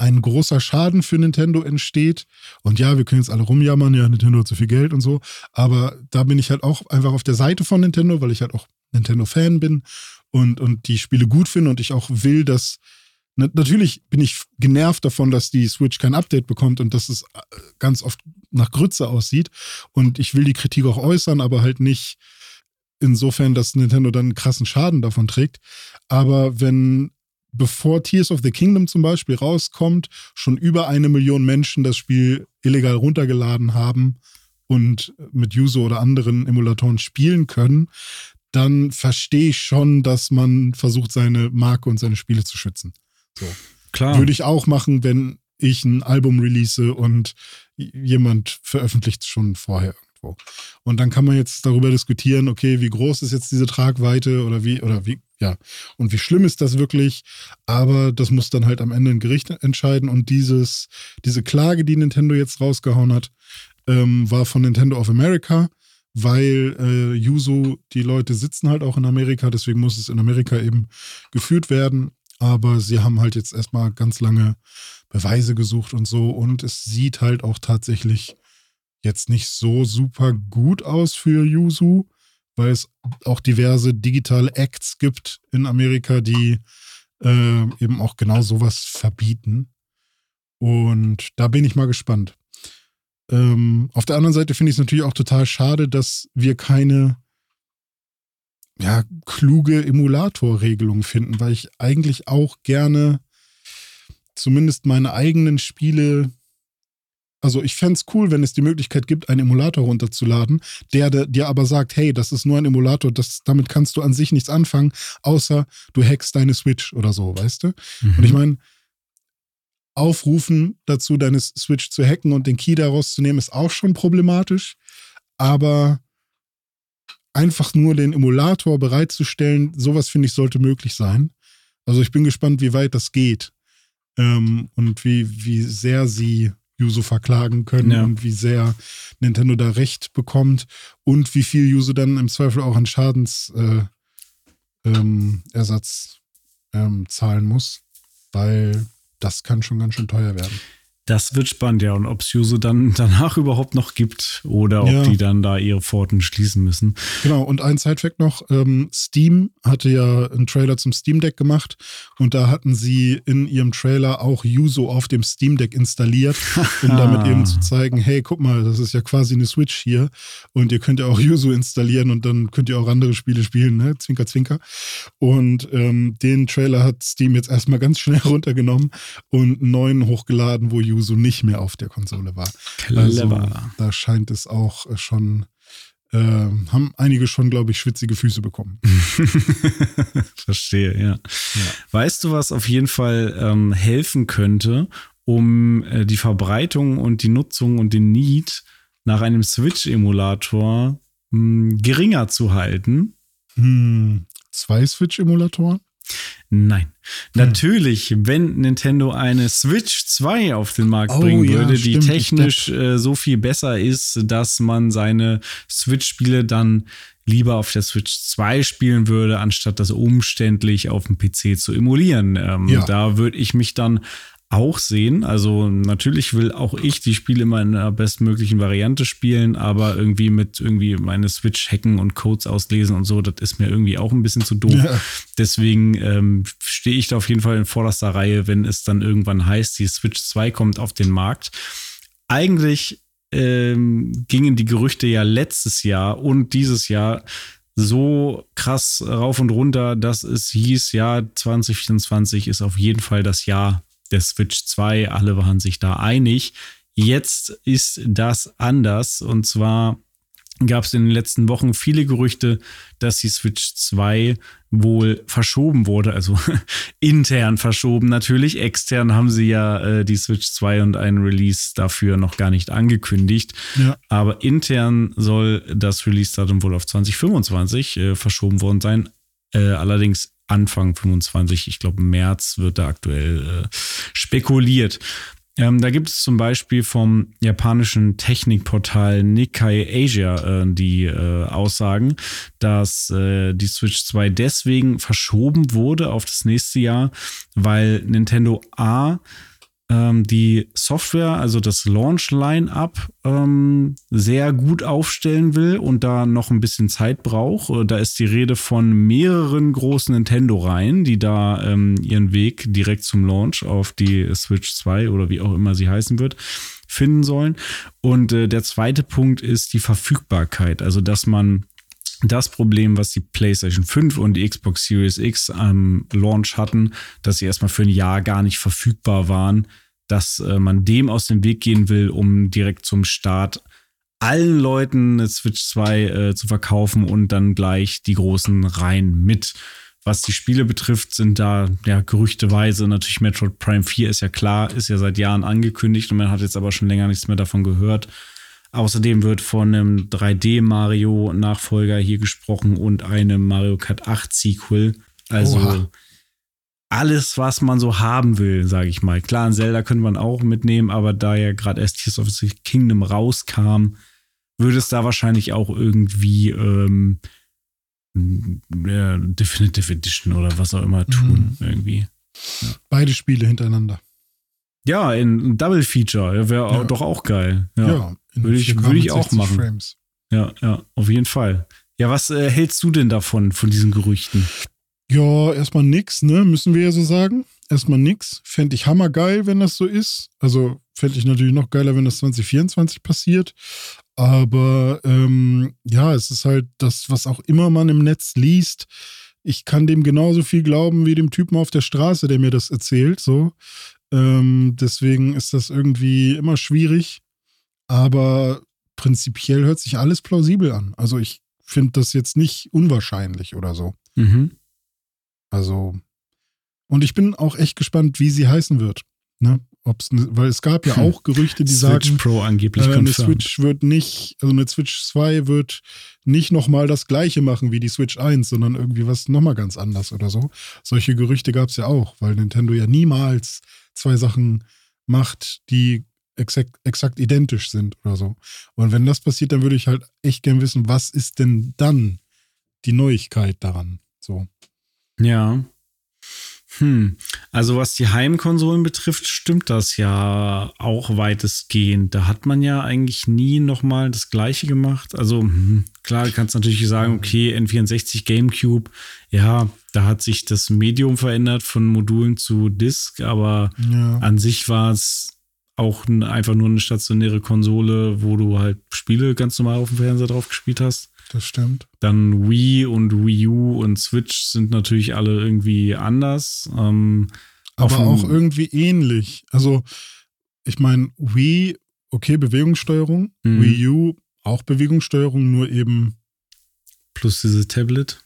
ein großer Schaden für Nintendo entsteht. Und ja, wir können jetzt alle rumjammern, ja, Nintendo hat zu viel Geld und so. Aber da bin ich halt auch einfach auf der Seite von Nintendo, weil ich halt auch Nintendo-Fan bin und, und die Spiele gut finde und ich auch will, dass. Natürlich bin ich genervt davon, dass die Switch kein Update bekommt und dass es äh, ganz oft nach Grütze aussieht. Und ich will die Kritik auch äußern, aber halt nicht insofern, dass Nintendo dann einen krassen Schaden davon trägt. Aber wenn bevor Tears of the Kingdom zum Beispiel rauskommt, schon über eine Million Menschen das Spiel illegal runtergeladen haben und mit Yuzo oder anderen Emulatoren spielen können, dann verstehe ich schon, dass man versucht, seine Marke und seine Spiele zu schützen. So. Klar. Würde ich auch machen, wenn ich ein Album release und jemand veröffentlicht schon vorher irgendwo. Und dann kann man jetzt darüber diskutieren, okay, wie groß ist jetzt diese Tragweite oder wie, oder wie, ja, und wie schlimm ist das wirklich? Aber das muss dann halt am Ende ein Gericht entscheiden. Und dieses, diese Klage, die Nintendo jetzt rausgehauen hat, ähm, war von Nintendo of America, weil äh, Yuzu, die Leute sitzen halt auch in Amerika, deswegen muss es in Amerika eben geführt werden. Aber sie haben halt jetzt erstmal ganz lange Beweise gesucht und so. Und es sieht halt auch tatsächlich jetzt nicht so super gut aus für Yuzu weil es auch diverse digitale Acts gibt in Amerika, die äh, eben auch genau sowas verbieten. Und da bin ich mal gespannt. Ähm, auf der anderen Seite finde ich es natürlich auch total schade, dass wir keine ja, kluge Emulatorregelung finden, weil ich eigentlich auch gerne zumindest meine eigenen Spiele also ich fände es cool, wenn es die Möglichkeit gibt, einen Emulator runterzuladen, der dir aber sagt, hey, das ist nur ein Emulator, das, damit kannst du an sich nichts anfangen, außer du hackst deine Switch oder so, weißt du? Mhm. Und ich meine, aufrufen dazu, deine Switch zu hacken und den Key daraus zu nehmen, ist auch schon problematisch. Aber einfach nur den Emulator bereitzustellen, sowas finde ich sollte möglich sein. Also ich bin gespannt, wie weit das geht ähm, und wie, wie sehr sie Yuzu verklagen können ja. und wie sehr Nintendo da Recht bekommt und wie viel Yuzu dann im Zweifel auch an Schadensersatz äh, ähm, ähm, zahlen muss, weil das kann schon ganz schön teuer werden. Das wird spannend, ja. Und ob es Yuzu dann danach überhaupt noch gibt oder ob ja. die dann da ihre Pforten schließen müssen. Genau, und ein Sidefact noch: ähm, Steam hatte ja einen Trailer zum Steam Deck gemacht und da hatten sie in ihrem Trailer auch Yuzu auf dem Steam Deck installiert, um damit eben zu zeigen: hey, guck mal, das ist ja quasi eine Switch hier und ihr könnt ja auch Yuzu installieren und dann könnt ihr auch andere Spiele spielen, ne? Zwinker, zwinker. Und ähm, den Trailer hat Steam jetzt erstmal ganz schnell runtergenommen und einen neuen hochgeladen, wo Yuzu so nicht mehr auf der Konsole war. Clever. Also, da scheint es auch schon, äh, haben einige schon, glaube ich, schwitzige Füße bekommen. Verstehe, ja. ja. Weißt du, was auf jeden Fall ähm, helfen könnte, um äh, die Verbreitung und die Nutzung und den Need nach einem Switch-Emulator hm, geringer zu halten? Hm, zwei Switch-Emulatoren? Nein. Hm. Natürlich, wenn Nintendo eine Switch 2 auf den Markt oh, bringen würde, ja, die technisch äh, so viel besser ist, dass man seine Switch-Spiele dann lieber auf der Switch 2 spielen würde, anstatt das umständlich auf dem PC zu emulieren. Ähm, ja. Da würde ich mich dann auch sehen. Also natürlich will auch ich die Spiele immer in der bestmöglichen Variante spielen, aber irgendwie mit irgendwie meine Switch hacken und Codes auslesen und so, das ist mir irgendwie auch ein bisschen zu doof. Ja. Deswegen ähm, stehe ich da auf jeden Fall in vorderster Reihe, wenn es dann irgendwann heißt, die Switch 2 kommt auf den Markt. Eigentlich ähm, gingen die Gerüchte ja letztes Jahr und dieses Jahr so krass rauf und runter, dass es hieß, ja, 2024 ist auf jeden Fall das Jahr der Switch 2. Alle waren sich da einig. Jetzt ist das anders. Und zwar gab es in den letzten Wochen viele Gerüchte, dass die Switch 2 wohl verschoben wurde, also intern verschoben natürlich. Extern haben sie ja äh, die Switch 2 und einen Release dafür noch gar nicht angekündigt. Ja. Aber intern soll das Release-Datum wohl auf 2025 äh, verschoben worden sein. Äh, allerdings Anfang 25, ich glaube März wird da aktuell äh, spekuliert. Ähm, da gibt es zum Beispiel vom japanischen Technikportal Nikkei Asia äh, die äh, Aussagen, dass äh, die Switch 2 deswegen verschoben wurde auf das nächste Jahr, weil Nintendo A ähm, die Software, also das Launch-Line-Up, ähm, sehr gut aufstellen will und da noch ein bisschen Zeit braucht. Äh, da ist die Rede von mehreren großen Nintendo-Reihen, die da ähm, ihren Weg direkt zum Launch auf die Switch 2 oder wie auch immer sie heißen wird, finden sollen. Und äh, der zweite Punkt ist die Verfügbarkeit, also dass man das Problem, was die PlayStation 5 und die Xbox Series X am Launch hatten, dass sie erstmal für ein Jahr gar nicht verfügbar waren, dass äh, man dem aus dem Weg gehen will, um direkt zum Start allen Leuten eine Switch 2 äh, zu verkaufen und dann gleich die großen Reihen mit. Was die Spiele betrifft, sind da ja gerüchteweise natürlich Metroid Prime 4 ist ja klar, ist ja seit Jahren angekündigt und man hat jetzt aber schon länger nichts mehr davon gehört. Außerdem wird von einem 3D-Mario-Nachfolger hier gesprochen und einem Mario Kart 8 Sequel. Also Oha. alles, was man so haben will, sage ich mal. Klar, ein Zelda könnte man auch mitnehmen, aber da ja gerade erst Tears of the Kingdom rauskam, würde es da wahrscheinlich auch irgendwie ähm, ja, Definitive Edition oder was auch immer tun, mhm. irgendwie. Ja. Beide Spiele hintereinander. Ja, in Double Feature wäre ja. doch auch geil. Ja, ja würde ich, würd ich auch machen. Frames. Ja, ja, auf jeden Fall. Ja, was äh, hältst du denn davon, von diesen Gerüchten? Ja, erstmal nix, ne? Müssen wir ja so sagen. Erstmal nix. Fände ich hammergeil, wenn das so ist. Also fände ich natürlich noch geiler, wenn das 2024 passiert. Aber ähm, ja, es ist halt das, was auch immer man im Netz liest. Ich kann dem genauso viel glauben wie dem Typen auf der Straße, der mir das erzählt. So. Ähm, deswegen ist das irgendwie immer schwierig. Aber prinzipiell hört sich alles plausibel an. Also ich finde das jetzt nicht unwahrscheinlich oder so. Mhm. Also, und ich bin auch echt gespannt, wie sie heißen wird. Ne? Ob's ne, weil es gab ja hm. auch Gerüchte, die Switch sagen, Pro angeblich äh, eine Switch wird nicht, also eine Switch 2 wird nicht nochmal das gleiche machen wie die Switch 1, sondern irgendwie was nochmal ganz anders oder so. Solche Gerüchte gab es ja auch, weil Nintendo ja niemals zwei Sachen macht, die exakt, exakt identisch sind oder so. Und wenn das passiert, dann würde ich halt echt gern wissen, was ist denn dann die Neuigkeit daran? So. Ja. Hm. Also was die Heimkonsolen betrifft, stimmt das ja auch weitestgehend. Da hat man ja eigentlich nie nochmal das Gleiche gemacht. Also hm, klar, du kannst natürlich sagen, okay, N64 GameCube, ja, da hat sich das Medium verändert von Modulen zu Disk, aber ja. an sich war es auch einfach nur eine stationäre Konsole, wo du halt Spiele ganz normal auf dem Fernseher drauf gespielt hast. Das stimmt. Dann Wii und Wii U und Switch sind natürlich alle irgendwie anders. Ähm, aber auch irgendwie ähnlich. Also, ich meine, Wii, okay, Bewegungssteuerung. Mhm. Wii U, auch Bewegungssteuerung, nur eben. Plus dieses Tablet.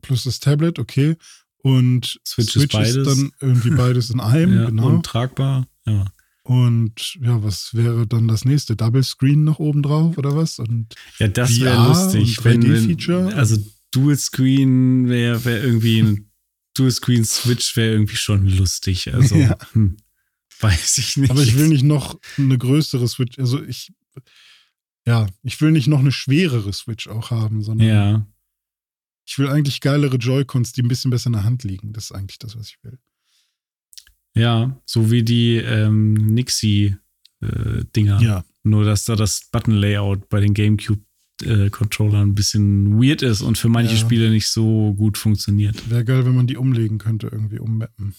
Plus das Tablet, okay. Und Switch, Switch ist, beides. ist dann irgendwie beides in einem, ja, genau. Und tragbar, ja. Und ja, was wäre dann das nächste? Double Screen noch oben drauf oder was? Und ja, das wäre lustig. Wenn, wenn, also Dual Screen wäre wär irgendwie ein Dual Screen Switch wäre irgendwie schon lustig. Also ja. hm, weiß ich nicht. Aber ich will nicht noch eine größere Switch. Also ich ja, ich will nicht noch eine schwerere Switch auch haben, sondern ja. ich will eigentlich geilere Joy-Cons, die ein bisschen besser in der Hand liegen. Das ist eigentlich das, was ich will. Ja, so wie die ähm, Nixie-Dinger. Äh, ja. Nur, dass da das Button-Layout bei den GameCube-Controllern äh, ein bisschen weird ist und für manche ja. Spiele nicht so gut funktioniert. Wäre geil, wenn man die umlegen könnte, irgendwie ummappen.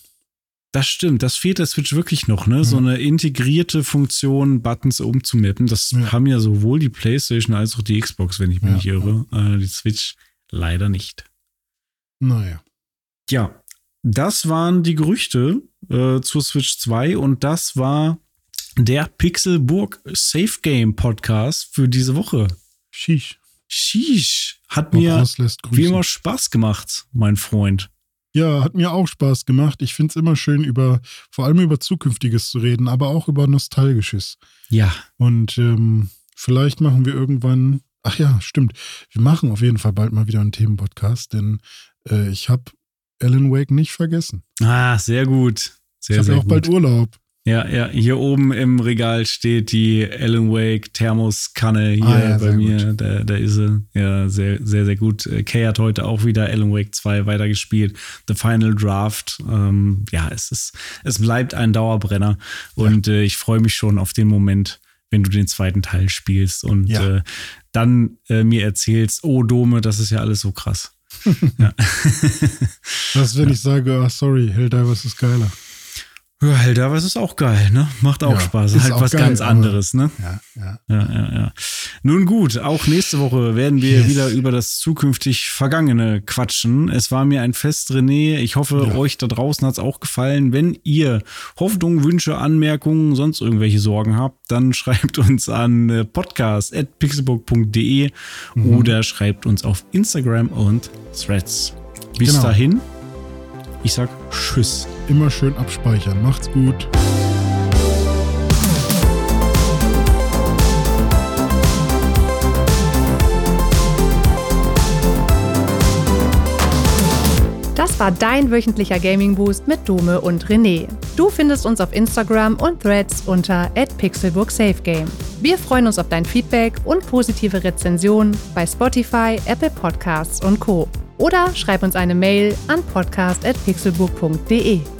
Das stimmt, das fehlt der Switch wirklich noch, ne? Ja. So eine integrierte Funktion, Buttons umzumappen. Das ja. haben ja sowohl die PlayStation als auch die Xbox, wenn ich mich nicht irre. Äh, die Switch leider nicht. Naja. Ja, das waren die Gerüchte äh, zur Switch 2 und das war der Pixelburg Safe Game Podcast für diese Woche. Sheesh. Sheesh. Hat mir wie immer Spaß gemacht, mein Freund. Ja, hat mir auch Spaß gemacht. Ich finde es immer schön, über, vor allem über Zukünftiges zu reden, aber auch über Nostalgisches. Ja. Und ähm, vielleicht machen wir irgendwann, ach ja, stimmt. Wir machen auf jeden Fall bald mal wieder einen Themenpodcast, denn äh, ich habe Alan Wake nicht vergessen. Ah, sehr gut. Sehr, ich habe ja auch gut. bald Urlaub. Ja, ja, hier oben im Regal steht die Alan Wake Thermoskanne hier ah, ja, bei mir. Da, da ist sie. Ja, sehr, sehr, sehr gut. Äh, Kay hat heute auch wieder Alan Wake 2 weitergespielt. The Final Draft. Ähm, ja, es ist, es bleibt ein Dauerbrenner. Und ja. äh, ich freue mich schon auf den Moment, wenn du den zweiten Teil spielst und ja. äh, dann äh, mir erzählst, oh Dome, das ist ja alles so krass. Ja. Das, wenn ich sage, oh, sorry, Helldivers ist geiler. Ja, Helldivers ist auch geil, ne? Macht auch ja, Spaß. Ist halt was geil, ganz anderes, ne? Ja, ja. Ja, ja, ja. Nun gut, auch nächste Woche werden wir yes. wieder über das zukünftig Vergangene quatschen. Es war mir ein Fest, René. Ich hoffe, ja. euch da draußen hat es auch gefallen. Wenn ihr Hoffnungen, Wünsche, Anmerkungen, sonst irgendwelche Sorgen habt, dann schreibt uns an äh, podcast.pixelbook.de mhm. oder schreibt uns auf Instagram und Threads. Bis genau. dahin, ich sag Tschüss immer schön abspeichern. Macht's gut. Das war dein wöchentlicher Gaming Boost mit Dome und René. Du findest uns auf Instagram und Threads unter @pixelburgsafegame. Wir freuen uns auf dein Feedback und positive Rezensionen bei Spotify, Apple Podcasts und Co. Oder schreib uns eine Mail an podcast@pixelburg.de.